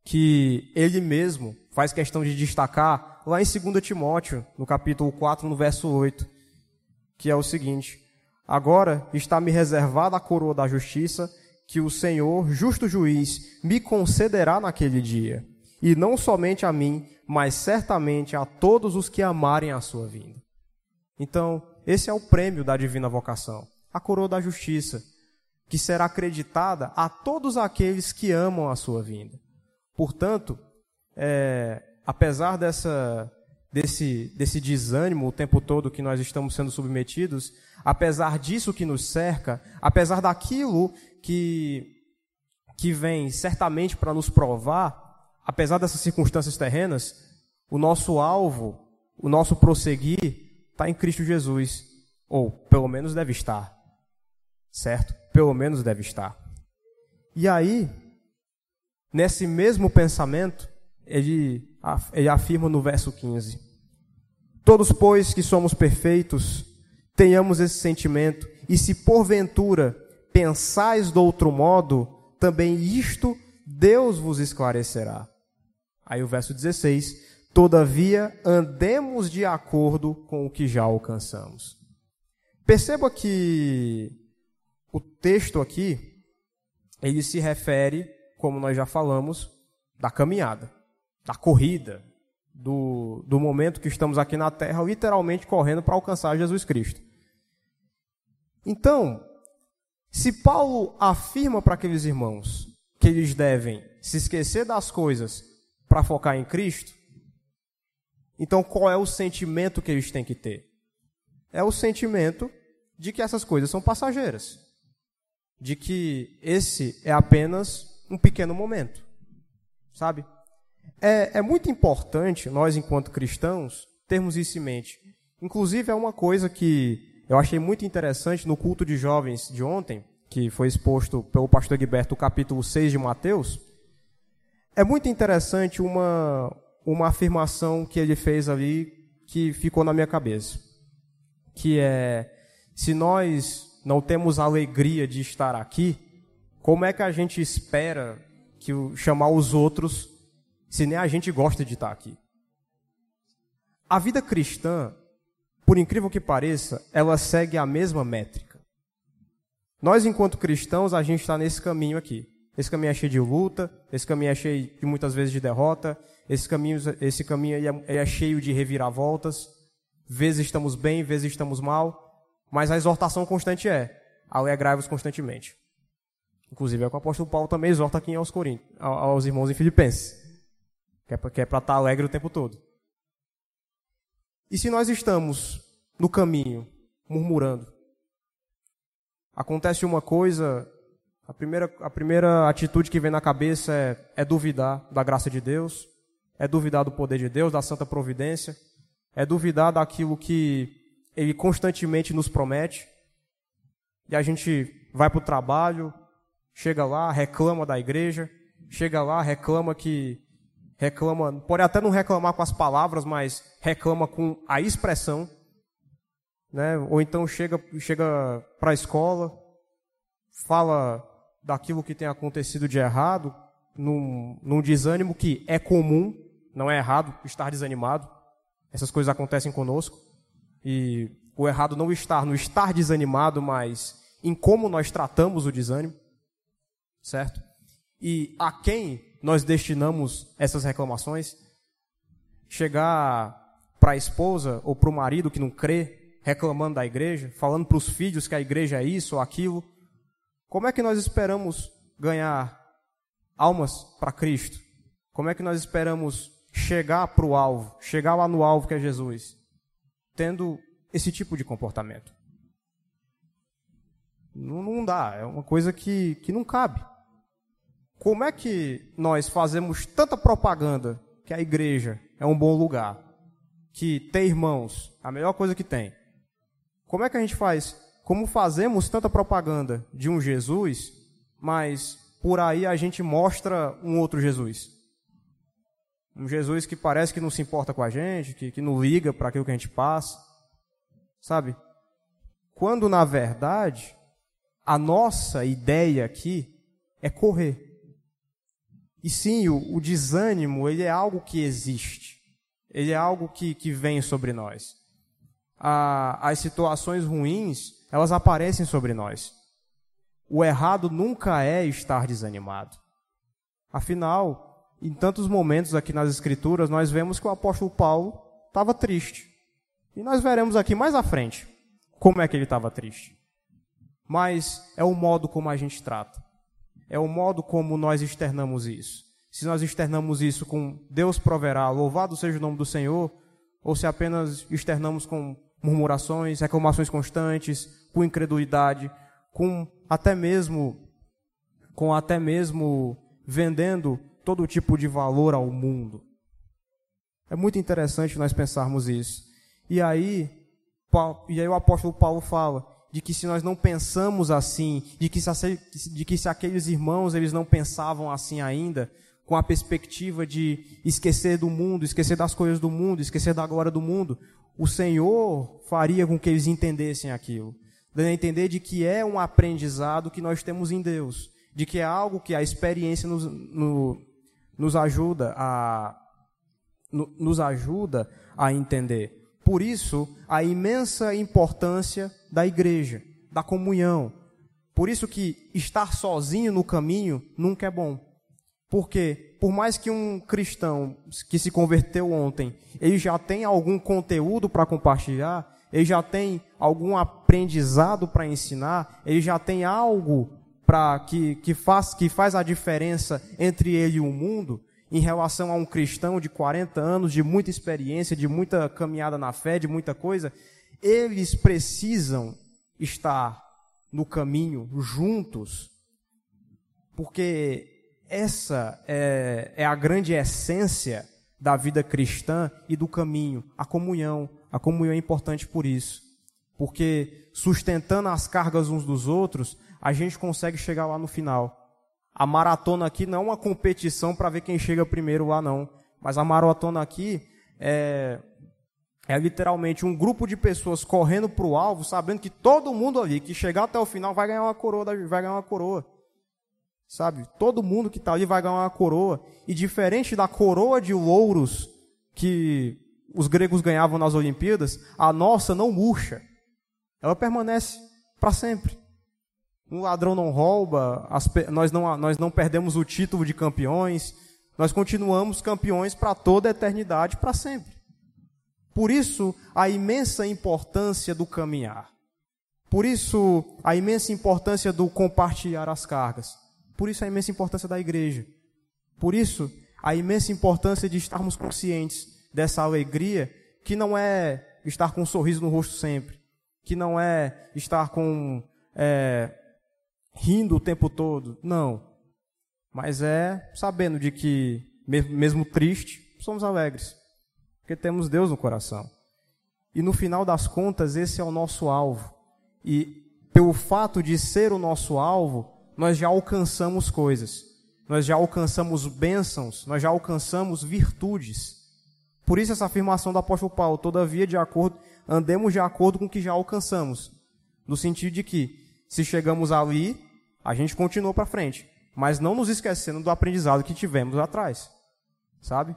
que ele mesmo faz questão de destacar lá em 2 Timóteo, no capítulo 4, no verso 8, que é o seguinte: Agora está me reservada a coroa da justiça, que o Senhor, justo juiz, me concederá naquele dia, e não somente a mim, mas certamente a todos os que amarem a sua vinda. Então, esse é o prêmio da divina vocação, a coroa da justiça, que será acreditada a todos aqueles que amam a sua vinda. Portanto, é, apesar dessa, desse, desse desânimo o tempo todo que nós estamos sendo submetidos, apesar disso que nos cerca, apesar daquilo que, que vem certamente para nos provar, apesar dessas circunstâncias terrenas, o nosso alvo, o nosso prosseguir está em Cristo Jesus. Ou pelo menos deve estar. Certo? Pelo menos deve estar. E aí, Nesse mesmo pensamento, ele, ele afirma no verso 15: Todos, pois, que somos perfeitos, tenhamos esse sentimento, e se porventura pensais de outro modo, também isto Deus vos esclarecerá. Aí o verso 16: Todavia andemos de acordo com o que já alcançamos. Perceba que o texto aqui, ele se refere como nós já falamos, da caminhada, da corrida, do, do momento que estamos aqui na terra, literalmente correndo para alcançar Jesus Cristo. Então, se Paulo afirma para aqueles irmãos que eles devem se esquecer das coisas para focar em Cristo, então qual é o sentimento que eles têm que ter? É o sentimento de que essas coisas são passageiras, de que esse é apenas um pequeno momento, sabe? É, é muito importante nós, enquanto cristãos, termos isso em mente. Inclusive, é uma coisa que eu achei muito interessante no culto de jovens de ontem, que foi exposto pelo pastor Guiberto, o capítulo 6 de Mateus. É muito interessante uma, uma afirmação que ele fez ali que ficou na minha cabeça. Que é: se nós não temos alegria de estar aqui, como é que a gente espera que chamar os outros se nem a gente gosta de estar aqui? A vida cristã, por incrível que pareça, ela segue a mesma métrica. Nós, enquanto cristãos, a gente está nesse caminho aqui. Esse caminho é cheio de luta, esse caminho é cheio de muitas vezes de derrota, esse caminho, esse caminho é, é cheio de reviravoltas. Vezes estamos bem, vezes estamos mal, mas a exortação constante é: alegrai-vos constantemente. Inclusive é o que o apóstolo Paulo também exorta aqui aos, aos irmãos em Filipenses. Que é para é estar tá alegre o tempo todo. E se nós estamos no caminho, murmurando, acontece uma coisa, a primeira, a primeira atitude que vem na cabeça é, é duvidar da graça de Deus, é duvidar do poder de Deus, da santa providência, é duvidar daquilo que Ele constantemente nos promete. E a gente vai para o trabalho, chega lá, reclama da igreja, chega lá, reclama que reclama, pode até não reclamar com as palavras, mas reclama com a expressão, né? Ou então chega chega para a escola, fala daquilo que tem acontecido de errado, num, num desânimo que é comum, não é errado estar desanimado. Essas coisas acontecem conosco. E o errado não estar no estar desanimado, mas em como nós tratamos o desânimo certo? E a quem nós destinamos essas reclamações? Chegar para a esposa ou para o marido que não crê, reclamando da igreja, falando para os filhos que a igreja é isso ou aquilo. Como é que nós esperamos ganhar almas para Cristo? Como é que nós esperamos chegar para o alvo, chegar lá no alvo que é Jesus, tendo esse tipo de comportamento? Não, não dá, é uma coisa que, que não cabe. como é que nós fazemos tanta propaganda que a igreja é um bom lugar, que ter irmãos, a melhor coisa que tem? Como é que a gente faz? Como fazemos tanta propaganda de um Jesus, mas por aí a gente mostra um outro Jesus? Um Jesus que parece que não se importa com a gente, que, que não liga para aquilo que a gente passa. Sabe? Quando, na verdade, a nossa ideia aqui é correr. E sim, o, o desânimo, ele é algo que existe. Ele é algo que, que vem sobre nós. A, as situações ruins, elas aparecem sobre nós. O errado nunca é estar desanimado. Afinal, em tantos momentos aqui nas Escrituras, nós vemos que o apóstolo Paulo estava triste. E nós veremos aqui mais à frente como é que ele estava triste. Mas é o modo como a gente trata é o modo como nós externamos isso. Se nós externamos isso com Deus proverá, louvado seja o nome do Senhor, ou se apenas externamos com murmurações, reclamações constantes, com incredulidade, com até mesmo com até mesmo vendendo todo tipo de valor ao mundo. É muito interessante nós pensarmos isso. E aí, e aí o apóstolo Paulo fala de que se nós não pensamos assim, de que se, de que se aqueles irmãos eles não pensavam assim ainda, com a perspectiva de esquecer do mundo, esquecer das coisas do mundo, esquecer da glória do mundo, o Senhor faria com que eles entendessem aquilo. Dando a entender de que é um aprendizado que nós temos em Deus, de que é algo que a experiência nos, no, nos ajuda a no, nos ajuda a entender. Por isso, a imensa importância da igreja, da comunhão. Por isso que estar sozinho no caminho nunca é bom. Porque, por mais que um cristão que se converteu ontem, ele já tem algum conteúdo para compartilhar, ele já tem algum aprendizado para ensinar, ele já tem algo para que, que, faz, que faz a diferença entre ele e o mundo, em relação a um cristão de 40 anos, de muita experiência, de muita caminhada na fé, de muita coisa, eles precisam estar no caminho juntos, porque essa é, é a grande essência da vida cristã e do caminho, a comunhão. A comunhão é importante por isso, porque sustentando as cargas uns dos outros, a gente consegue chegar lá no final. A maratona aqui não é uma competição para ver quem chega primeiro lá, não. Mas a maratona aqui é, é literalmente um grupo de pessoas correndo para o alvo, sabendo que todo mundo ali que chegar até o final vai ganhar uma coroa, vai ganhar uma coroa. Sabe? Todo mundo que está ali vai ganhar uma coroa. E diferente da coroa de louros que os gregos ganhavam nas Olimpíadas, a nossa não murcha. Ela permanece para sempre um ladrão não rouba, as, nós, não, nós não perdemos o título de campeões, nós continuamos campeões para toda a eternidade, para sempre. Por isso, a imensa importância do caminhar. Por isso, a imensa importância do compartilhar as cargas. Por isso, a imensa importância da igreja. Por isso, a imensa importância de estarmos conscientes dessa alegria, que não é estar com um sorriso no rosto sempre, que não é estar com é, rindo o tempo todo. Não. Mas é sabendo de que, mesmo triste, somos alegres. Porque temos Deus no coração. E no final das contas, esse é o nosso alvo. E pelo fato de ser o nosso alvo, nós já alcançamos coisas. Nós já alcançamos bênçãos, nós já alcançamos virtudes. Por isso essa afirmação do apóstolo Paulo, todavia de acordo, andemos de acordo com o que já alcançamos. No sentido de que se chegamos ali, a gente continuou para frente, mas não nos esquecendo do aprendizado que tivemos atrás. Sabe?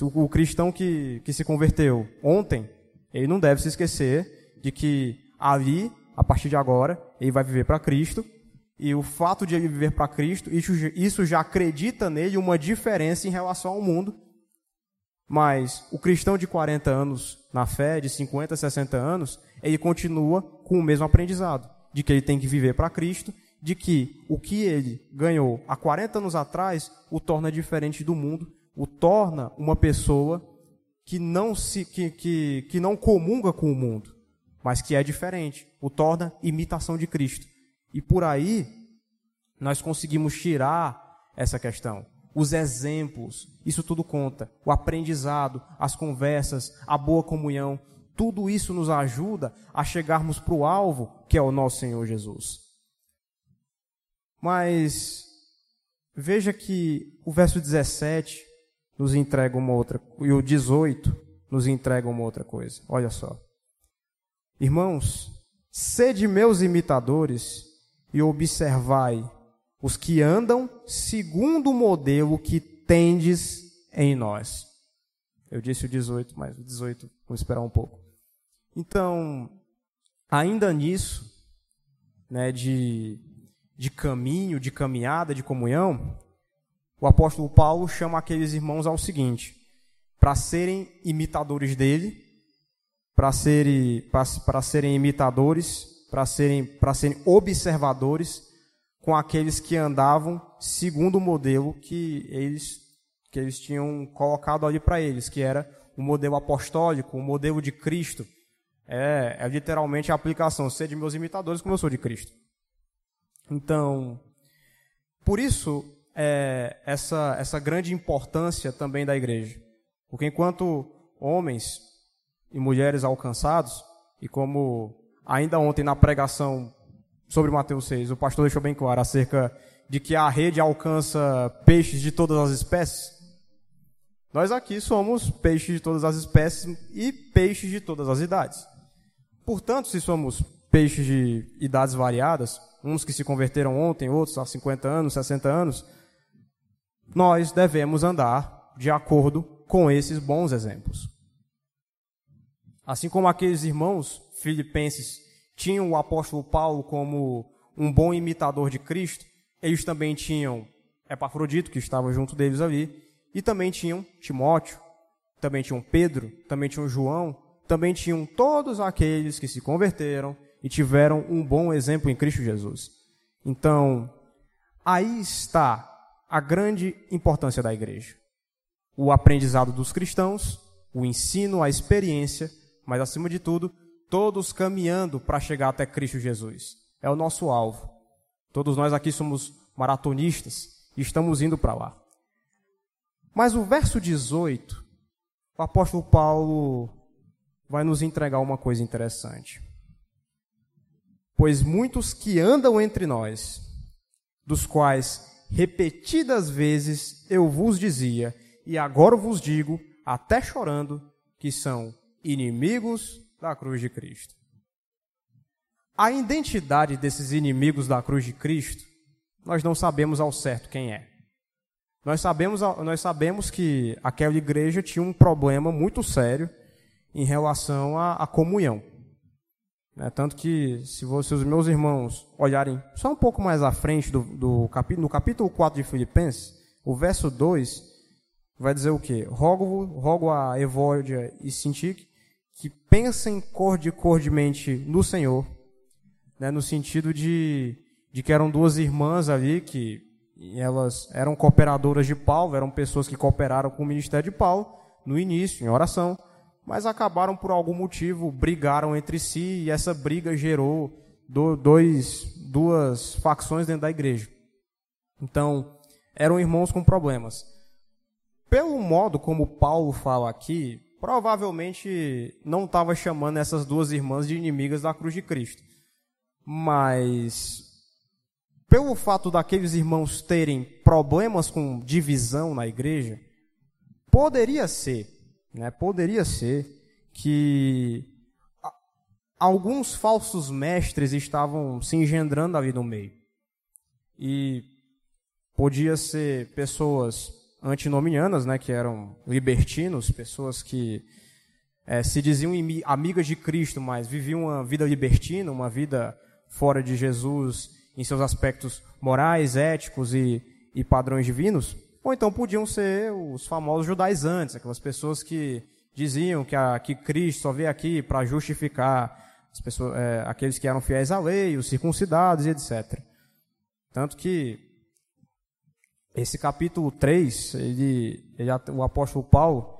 O, cristão que, que se converteu ontem, ele não deve se esquecer de que ali, a partir de agora, ele vai viver para Cristo, e o fato de ele viver para Cristo, isso já acredita nele uma diferença em relação ao mundo. Mas o cristão de 40 anos na fé, de 50, 60 anos, ele continua com o mesmo aprendizado de que ele tem que viver para Cristo, de que o que ele ganhou há 40 anos atrás o torna diferente do mundo, o torna uma pessoa que não se que, que, que não comunga com o mundo, mas que é diferente, o torna imitação de Cristo. E por aí nós conseguimos tirar essa questão. Os exemplos, isso tudo conta. O aprendizado, as conversas, a boa comunhão, tudo isso nos ajuda a chegarmos para o alvo, que é o nosso Senhor Jesus. Mas veja que o verso 17 nos entrega uma outra, e o 18 nos entrega uma outra coisa. Olha só. Irmãos, sede meus imitadores e observai os que andam segundo o modelo que tendes em nós. Eu disse o 18, mas o 18, vamos esperar um pouco. Então, ainda nisso, né, de, de caminho, de caminhada, de comunhão, o apóstolo Paulo chama aqueles irmãos ao seguinte: para serem imitadores dele, para serem, serem imitadores, para serem, serem observadores com aqueles que andavam segundo o modelo que eles, que eles tinham colocado ali para eles, que era o modelo apostólico, o modelo de Cristo é, é literalmente a aplicação, ser de meus imitadores como eu sou de Cristo. Então, por isso, é, essa, essa grande importância também da igreja. Porque enquanto homens e mulheres alcançados, e como ainda ontem na pregação sobre Mateus 6, o pastor deixou bem claro acerca de que a rede alcança peixes de todas as espécies, nós aqui somos peixes de todas as espécies e peixes de todas as idades. Portanto, se somos peixes de idades variadas, uns que se converteram ontem, outros há 50 anos, 60 anos, nós devemos andar de acordo com esses bons exemplos. Assim como aqueles irmãos filipenses tinham o apóstolo Paulo como um bom imitador de Cristo, eles também tinham Epafrodito, que estava junto deles ali, e também tinham Timóteo, também tinham Pedro, também tinham João, também tinham todos aqueles que se converteram e tiveram um bom exemplo em Cristo Jesus. Então, aí está a grande importância da igreja. O aprendizado dos cristãos, o ensino, a experiência, mas acima de tudo, todos caminhando para chegar até Cristo Jesus. É o nosso alvo. Todos nós aqui somos maratonistas e estamos indo para lá. Mas o verso 18, o apóstolo Paulo vai nos entregar uma coisa interessante. Pois muitos que andam entre nós, dos quais repetidas vezes eu vos dizia, e agora vos digo, até chorando, que são inimigos da cruz de Cristo. A identidade desses inimigos da cruz de Cristo, nós não sabemos ao certo quem é. Nós sabemos, nós sabemos que aquela igreja tinha um problema muito sério em relação à, à comunhão. É, tanto que, se, os meus irmãos olharem só um pouco mais à frente do, do capítulo, no capítulo 4 de Filipenses, o verso 2 vai dizer o quê? Rogo, rogo a Evódia e Sintique que pensem cordicordemente no Senhor, né, no sentido de, de que eram duas irmãs ali que elas eram cooperadoras de Paulo, eram pessoas que cooperaram com o ministério de Paulo no início, em oração, mas acabaram por algum motivo, brigaram entre si e essa briga gerou dois, duas facções dentro da igreja. Então, eram irmãos com problemas. Pelo modo como Paulo fala aqui, provavelmente não estava chamando essas duas irmãs de inimigas da cruz de Cristo. Mas, pelo fato daqueles irmãos terem problemas com divisão na igreja, poderia ser né? Poderia ser que alguns falsos mestres estavam se engendrando ali no meio. E podia ser pessoas antinomianas, né, que eram libertinos, pessoas que é, se diziam amigas de Cristo, mas viviam uma vida libertina, uma vida fora de Jesus em seus aspectos morais, éticos e, e padrões divinos. Ou então podiam ser os famosos judaizantes, aquelas pessoas que diziam que, a, que Cristo só veio aqui para justificar as pessoas, é, aqueles que eram fiéis à lei, os circuncidados e etc. Tanto que esse capítulo 3, ele, ele, o apóstolo Paulo,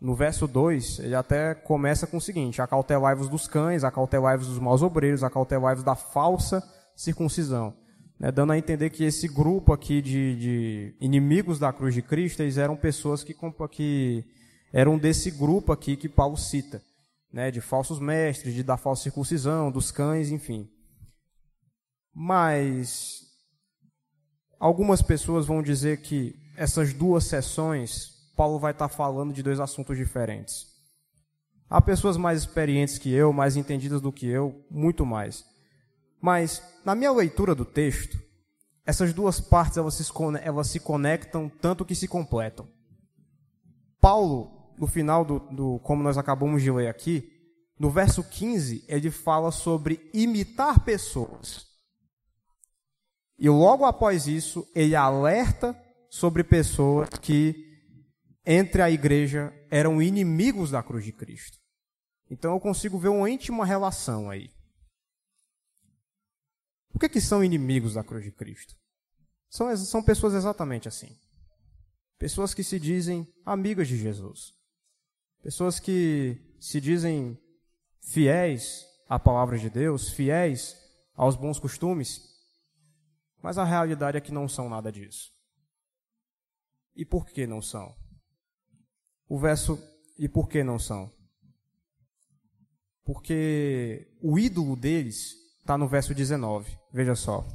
no verso 2, ele até começa com o seguinte: Acautelai-vos dos cães, acautelai-vos dos maus obreiros, acautelai-vos da falsa circuncisão. Né, dando a entender que esse grupo aqui de, de, inimigos da cruz de Cristo, eles eram pessoas que, que eram desse grupo aqui que Paulo cita, né, de falsos mestres, de da falsa circuncisão, dos cães, enfim. Mas algumas pessoas vão dizer que essas duas sessões, Paulo vai estar falando de dois assuntos diferentes. Há pessoas mais experientes que eu, mais entendidas do que eu, muito mais. Mas, na minha leitura do texto, essas duas partes elas se, conectam tanto que se completam. Paulo, no final do, do, como nós acabamos de ler aqui, no verso 15, ele fala sobre imitar pessoas. E logo após isso, ele alerta sobre pessoas que, entre a igreja, eram inimigos da cruz de Cristo. Então eu consigo ver uma íntima relação aí. Por que, que são inimigos da cruz de Cristo? São, são pessoas exatamente assim. Pessoas que se dizem amigas de Jesus. Pessoas que se dizem fiéis à palavra de Deus, fiéis aos bons costumes, mas a realidade é que não são nada disso. E por que não são? O verso e por que não são? Porque o ídolo deles está no verso 19. Veja só.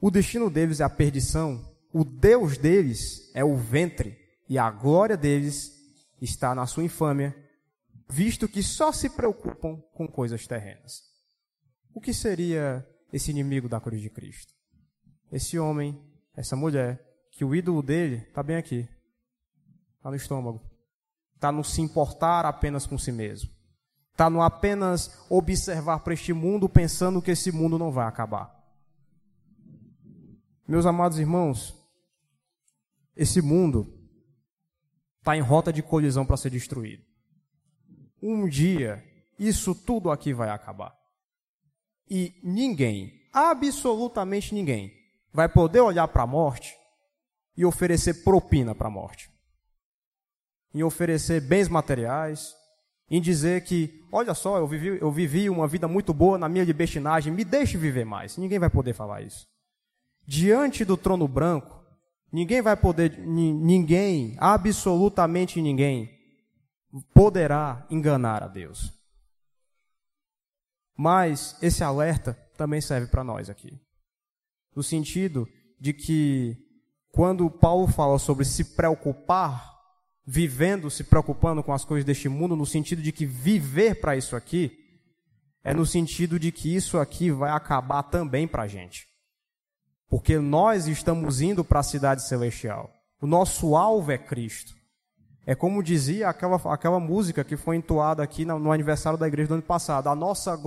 O destino deles é a perdição, o Deus deles é o ventre, e a glória deles está na sua infâmia, visto que só se preocupam com coisas terrenas. O que seria esse inimigo da cruz de Cristo? Esse homem, essa mulher, que o ídolo dele está bem aqui, está no estômago, está no se importar apenas com si mesmo. Está no apenas observar para este mundo pensando que esse mundo não vai acabar. Meus amados irmãos, esse mundo está em rota de colisão para ser destruído. Um dia, isso tudo aqui vai acabar. E ninguém, absolutamente ninguém, vai poder olhar para a morte e oferecer propina para a morte. E oferecer bens materiais, em dizer que, olha só, eu vivi, eu vivi uma vida muito boa na minha libertinagem, me deixe viver mais. Ninguém vai poder falar isso. Diante do trono branco, ninguém vai poder, ninguém, absolutamente ninguém, poderá enganar a Deus. Mas esse alerta também serve para nós aqui. No sentido de que, quando Paulo fala sobre se preocupar vivendo, se preocupando com as coisas deste mundo, no sentido de que viver para isso aqui, é no sentido de que isso aqui vai acabar também para a gente. Porque nós estamos indo para a cidade celestial. O nosso alvo é Cristo. É como dizia aquela, aquela música que foi entoada aqui no, no aniversário da igreja do ano passado. A nossa,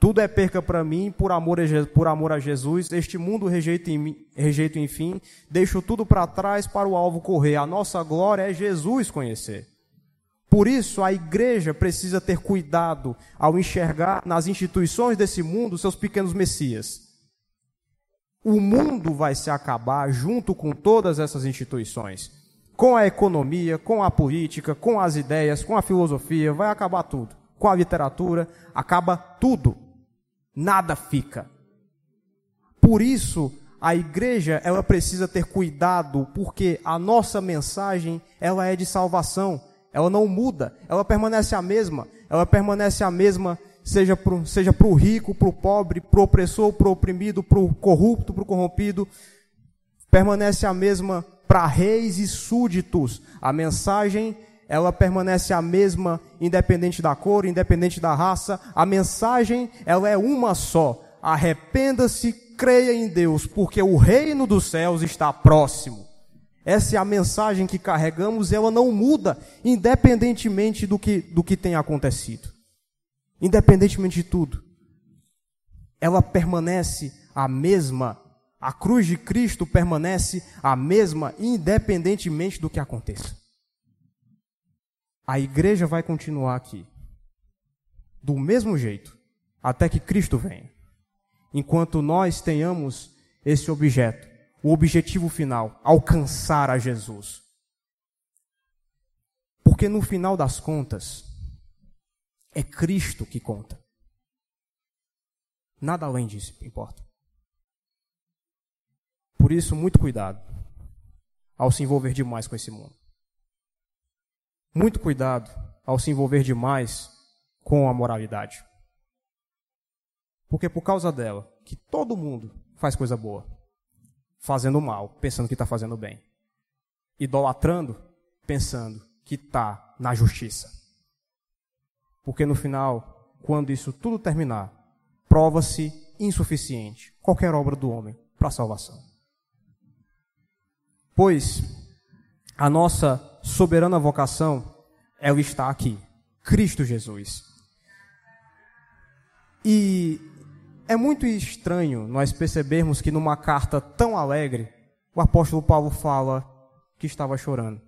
tudo é perca para mim por amor, a, por amor a Jesus. Este mundo rejeito, em, rejeito enfim. Deixo tudo para trás para o alvo correr. A nossa glória é Jesus conhecer. Por isso, a igreja precisa ter cuidado ao enxergar nas instituições desse mundo seus pequenos messias. O mundo vai se acabar junto com todas essas instituições. Com a economia, com a política, com as ideias, com a filosofia, vai acabar tudo. Com a literatura, acaba tudo nada fica. Por isso, a igreja, ela precisa ter cuidado, porque a nossa mensagem, ela é de salvação. Ela não muda, ela permanece a mesma. Ela permanece a mesma, seja para seja o rico, para o pobre, para o opressor, para o oprimido, para o corrupto, para o corrompido. Permanece a mesma para reis e súditos. A mensagem ela permanece a mesma, independente da cor, independente da raça. A mensagem, ela é uma só. Arrependa-se, creia em Deus, porque o reino dos céus está próximo. Essa é a mensagem que carregamos e ela não muda, independentemente do que, do que tenha acontecido. Independentemente de tudo. Ela permanece a mesma. A cruz de Cristo permanece a mesma, independentemente do que aconteça a igreja vai continuar aqui. Do mesmo jeito, até que Cristo venha. Enquanto nós tenhamos esse objeto, o objetivo final, alcançar a Jesus. Porque no final das contas, é Cristo que conta. Nada além disso importa. Por isso, muito cuidado ao se envolver demais com esse mundo. Muito cuidado ao se envolver demais com a moralidade. Porque por causa dela, que todo mundo faz coisa boa, fazendo mal, pensando que está fazendo bem, idolatrando, pensando que está na justiça. Porque no final, quando isso tudo terminar, prova-se insuficiente qualquer obra do homem para a salvação. Pois a nossa soberana vocação, ela está aqui, Cristo Jesus. E é muito estranho nós percebermos que numa carta tão alegre, o apóstolo Paulo fala que estava chorando.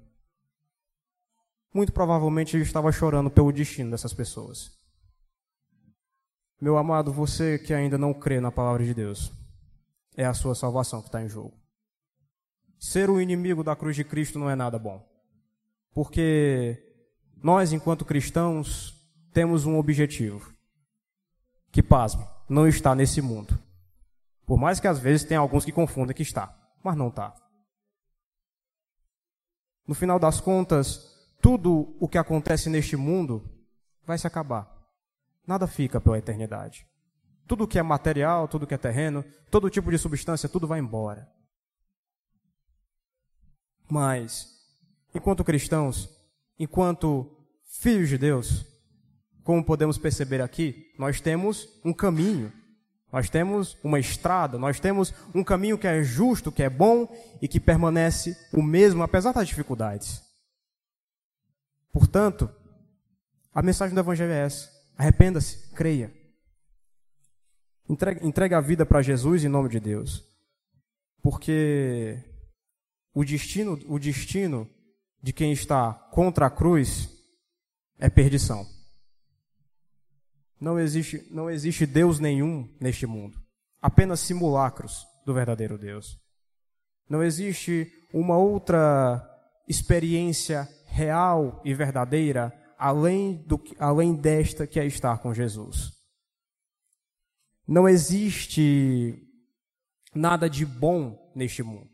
Muito provavelmente ele estava chorando pelo destino dessas pessoas. Meu amado, você que ainda não crê na palavra de Deus, é a sua salvação que está em jogo. Ser o inimigo da cruz de Cristo não é nada bom. Porque nós, enquanto cristãos, temos um objetivo. Que, pasme, não está nesse mundo. Por mais que às vezes tenha alguns que confundem que está, mas não está. No final das contas, tudo o que acontece neste mundo vai se acabar. Nada fica pela eternidade. Tudo que é material, tudo que é terreno, todo tipo de substância, tudo vai embora. Mas, enquanto cristãos, enquanto filhos de Deus, como podemos perceber aqui, nós temos um caminho, nós temos uma estrada, nós temos um caminho que é justo, que é bom e que permanece o mesmo apesar das dificuldades. Portanto, a mensagem do Evangelho é essa: arrependa-se, creia. Entregue, entregue a vida para Jesus em nome de Deus. Porque o destino, o destino de quem está contra a cruz é perdição. Não existe, não existe Deus nenhum neste mundo. Apenas simulacros do verdadeiro Deus. Não existe uma outra experiência real e verdadeira além, do, além desta que é estar com Jesus. Não existe nada de bom neste mundo.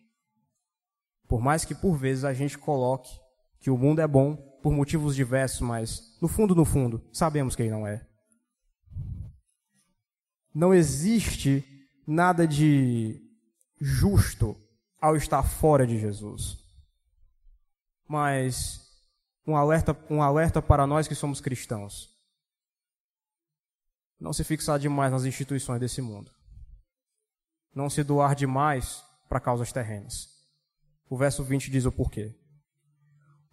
Por mais que por vezes a gente coloque que o mundo é bom por motivos diversos, mas no fundo, no fundo, sabemos que ele não é. Não existe nada de justo ao estar fora de Jesus. Mas um alerta, um alerta para nós que somos cristãos. Não se fixar demais nas instituições desse mundo. Não se doar demais para causas terrenas. O verso 20 diz o porquê.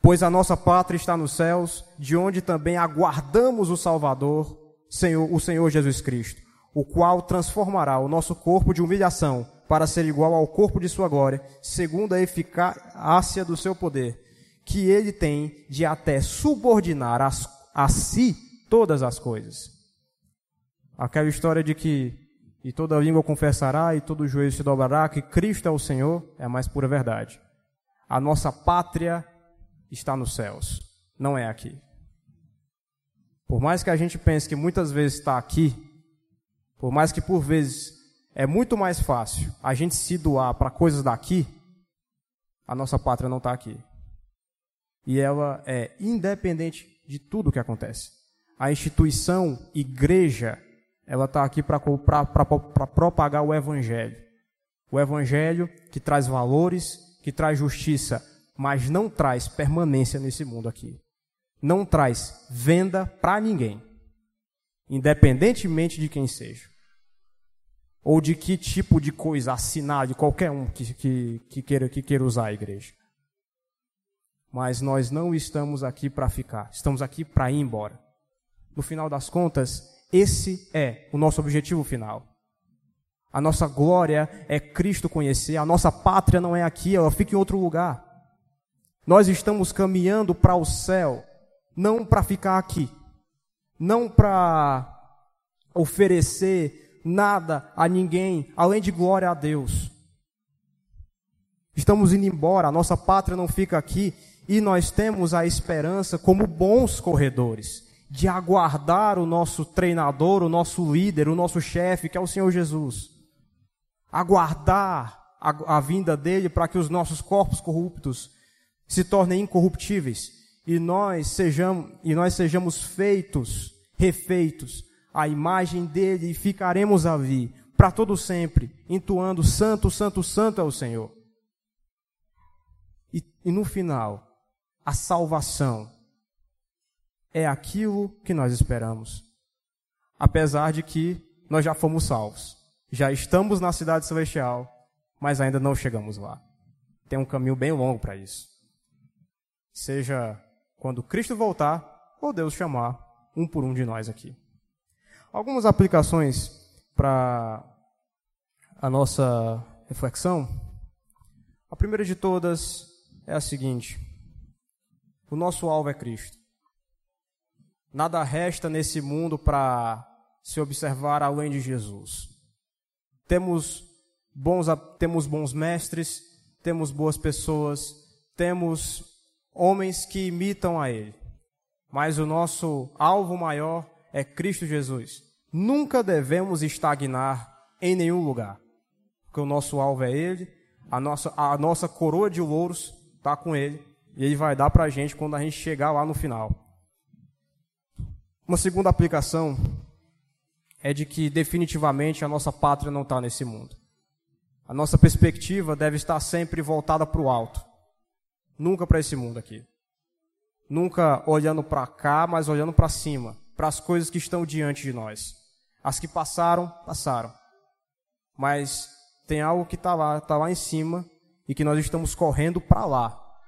Pois a nossa pátria está nos céus, de onde também aguardamos o Salvador, Senhor, o Senhor Jesus Cristo, o qual transformará o nosso corpo de humilhação para ser igual ao corpo de sua glória, segundo a eficácia do seu poder que ele tem de até subordinar as, a si todas as coisas. Aquela história de que e toda língua confessará e todo joelho se dobrará que Cristo é o Senhor é a mais pura verdade. A nossa pátria está nos céus, não é aqui. Por mais que a gente pense que muitas vezes está aqui, por mais que por vezes é muito mais fácil a gente se doar para coisas daqui, a nossa pátria não está aqui e ela é independente de tudo que acontece. A instituição igreja, ela está aqui para propagar o evangelho. O evangelho que traz valores, que traz justiça, mas não traz permanência nesse mundo aqui. Não traz venda para ninguém, independentemente de quem seja. Ou de que tipo de coisa assinar de qualquer um que, que, que, queira, que queira usar a igreja. Mas nós não estamos aqui para ficar, estamos aqui para ir embora. No final das contas, esse é o nosso objetivo final. A nossa glória é Cristo conhecer, a nossa pátria não é aqui, ela fica em outro lugar. Nós estamos caminhando para o céu, não para ficar aqui, não para oferecer nada a ninguém, além de glória a Deus. Estamos indo embora, a nossa pátria não fica aqui, e nós temos a esperança, como bons corredores, de aguardar o nosso treinador, o nosso líder, o nosso chefe, que é o Senhor Jesus. Aguardar a, a vinda dele para que os nossos corpos corruptos se tornem incorruptíveis e nós sejamos, e nós sejamos feitos, refeitos, à imagem dele e ficaremos a vir para todo sempre, entoando santo, santo, santo é o Senhor. E, e no final, a salvação é aquilo que nós esperamos. Apesar de que nós já fomos salvos. Já estamos na cidade celestial, mas ainda não chegamos lá. Tem um caminho bem longo para isso. Seja quando Cristo voltar ou Deus chamar um por um de nós aqui. Algumas aplicações para a nossa reflexão. A primeira de todas é a seguinte: o nosso alvo é Cristo. Nada resta nesse mundo para se observar além de Jesus. Temos bons, temos bons mestres, temos boas pessoas, temos homens que imitam a Ele. Mas o nosso alvo maior é Cristo Jesus. Nunca devemos estagnar em nenhum lugar, porque o nosso alvo é Ele, a nossa, a nossa coroa de louros está com Ele, e Ele vai dar para a gente quando a gente chegar lá no final. Uma segunda aplicação é de que definitivamente a nossa pátria não está nesse mundo. A nossa perspectiva deve estar sempre voltada para o alto, nunca para esse mundo aqui. Nunca olhando para cá, mas olhando para cima, para as coisas que estão diante de nós. As que passaram, passaram. Mas tem algo que está lá, está lá em cima e que nós estamos correndo para lá,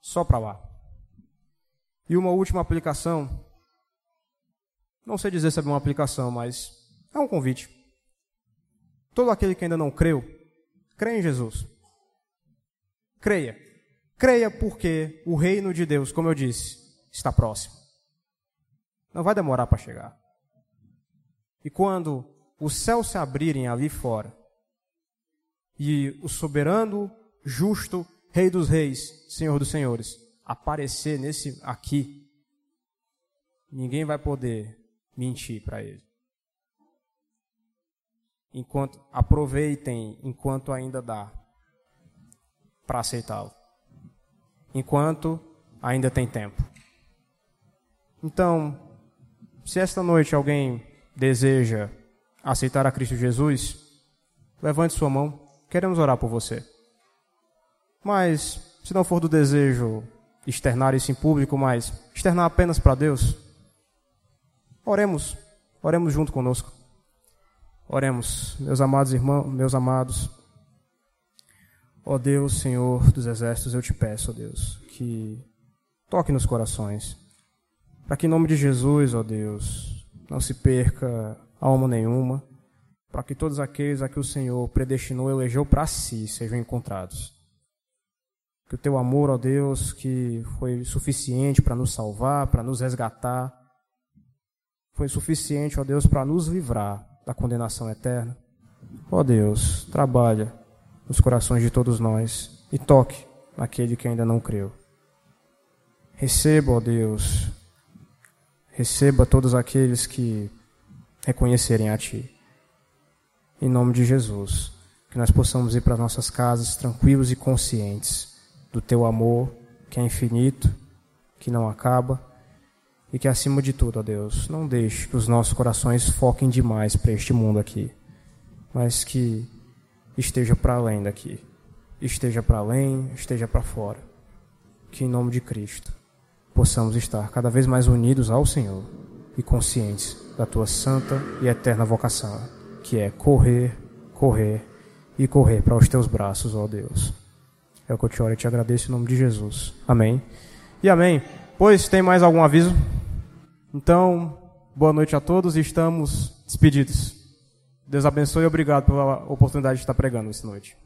só para lá. E uma última aplicação, não sei dizer se é uma aplicação, mas é um convite. Todo aquele que ainda não creu, Creia em Jesus. Creia. Creia porque o reino de Deus, como eu disse, está próximo. Não vai demorar para chegar. E quando os céus se abrirem ali fora, e o soberano, justo, Rei dos Reis, Senhor dos Senhores, aparecer nesse aqui, ninguém vai poder mentir para ele enquanto aproveitem enquanto ainda dá para aceitá-lo. Enquanto ainda tem tempo. Então, se esta noite alguém deseja aceitar a Cristo Jesus, levante sua mão, queremos orar por você. Mas, se não for do desejo externar isso em público, mas externar apenas para Deus, oremos, oremos junto conosco. Oremos, meus amados irmãos, meus amados. Ó Deus, Senhor dos exércitos, eu te peço, ó Deus, que toque nos corações, para que em nome de Jesus, ó Deus, não se perca alma nenhuma, para que todos aqueles a que o Senhor predestinou, elegeu para si, sejam encontrados. Que o teu amor, ó Deus, que foi suficiente para nos salvar, para nos resgatar, foi suficiente, ó Deus, para nos livrar da condenação eterna. Ó oh Deus, trabalha nos corações de todos nós e toque naquele que ainda não creu. Receba, ó oh Deus, receba todos aqueles que reconhecerem a Ti. Em nome de Jesus, que nós possamos ir para nossas casas tranquilos e conscientes do Teu amor, que é infinito, que não acaba e que acima de tudo, ó Deus, não deixe que os nossos corações foquem demais para este mundo aqui, mas que esteja para além daqui, esteja para além, esteja para fora. Que em nome de Cristo possamos estar cada vez mais unidos ao Senhor e conscientes da tua santa e eterna vocação, que é correr, correr e correr para os teus braços, ó Deus. É o que eu te oro e te agradeço em nome de Jesus. Amém. E amém. Pois tem mais algum aviso? Então, boa noite a todos e estamos despedidos. Deus abençoe e obrigado pela oportunidade de estar pregando essa noite.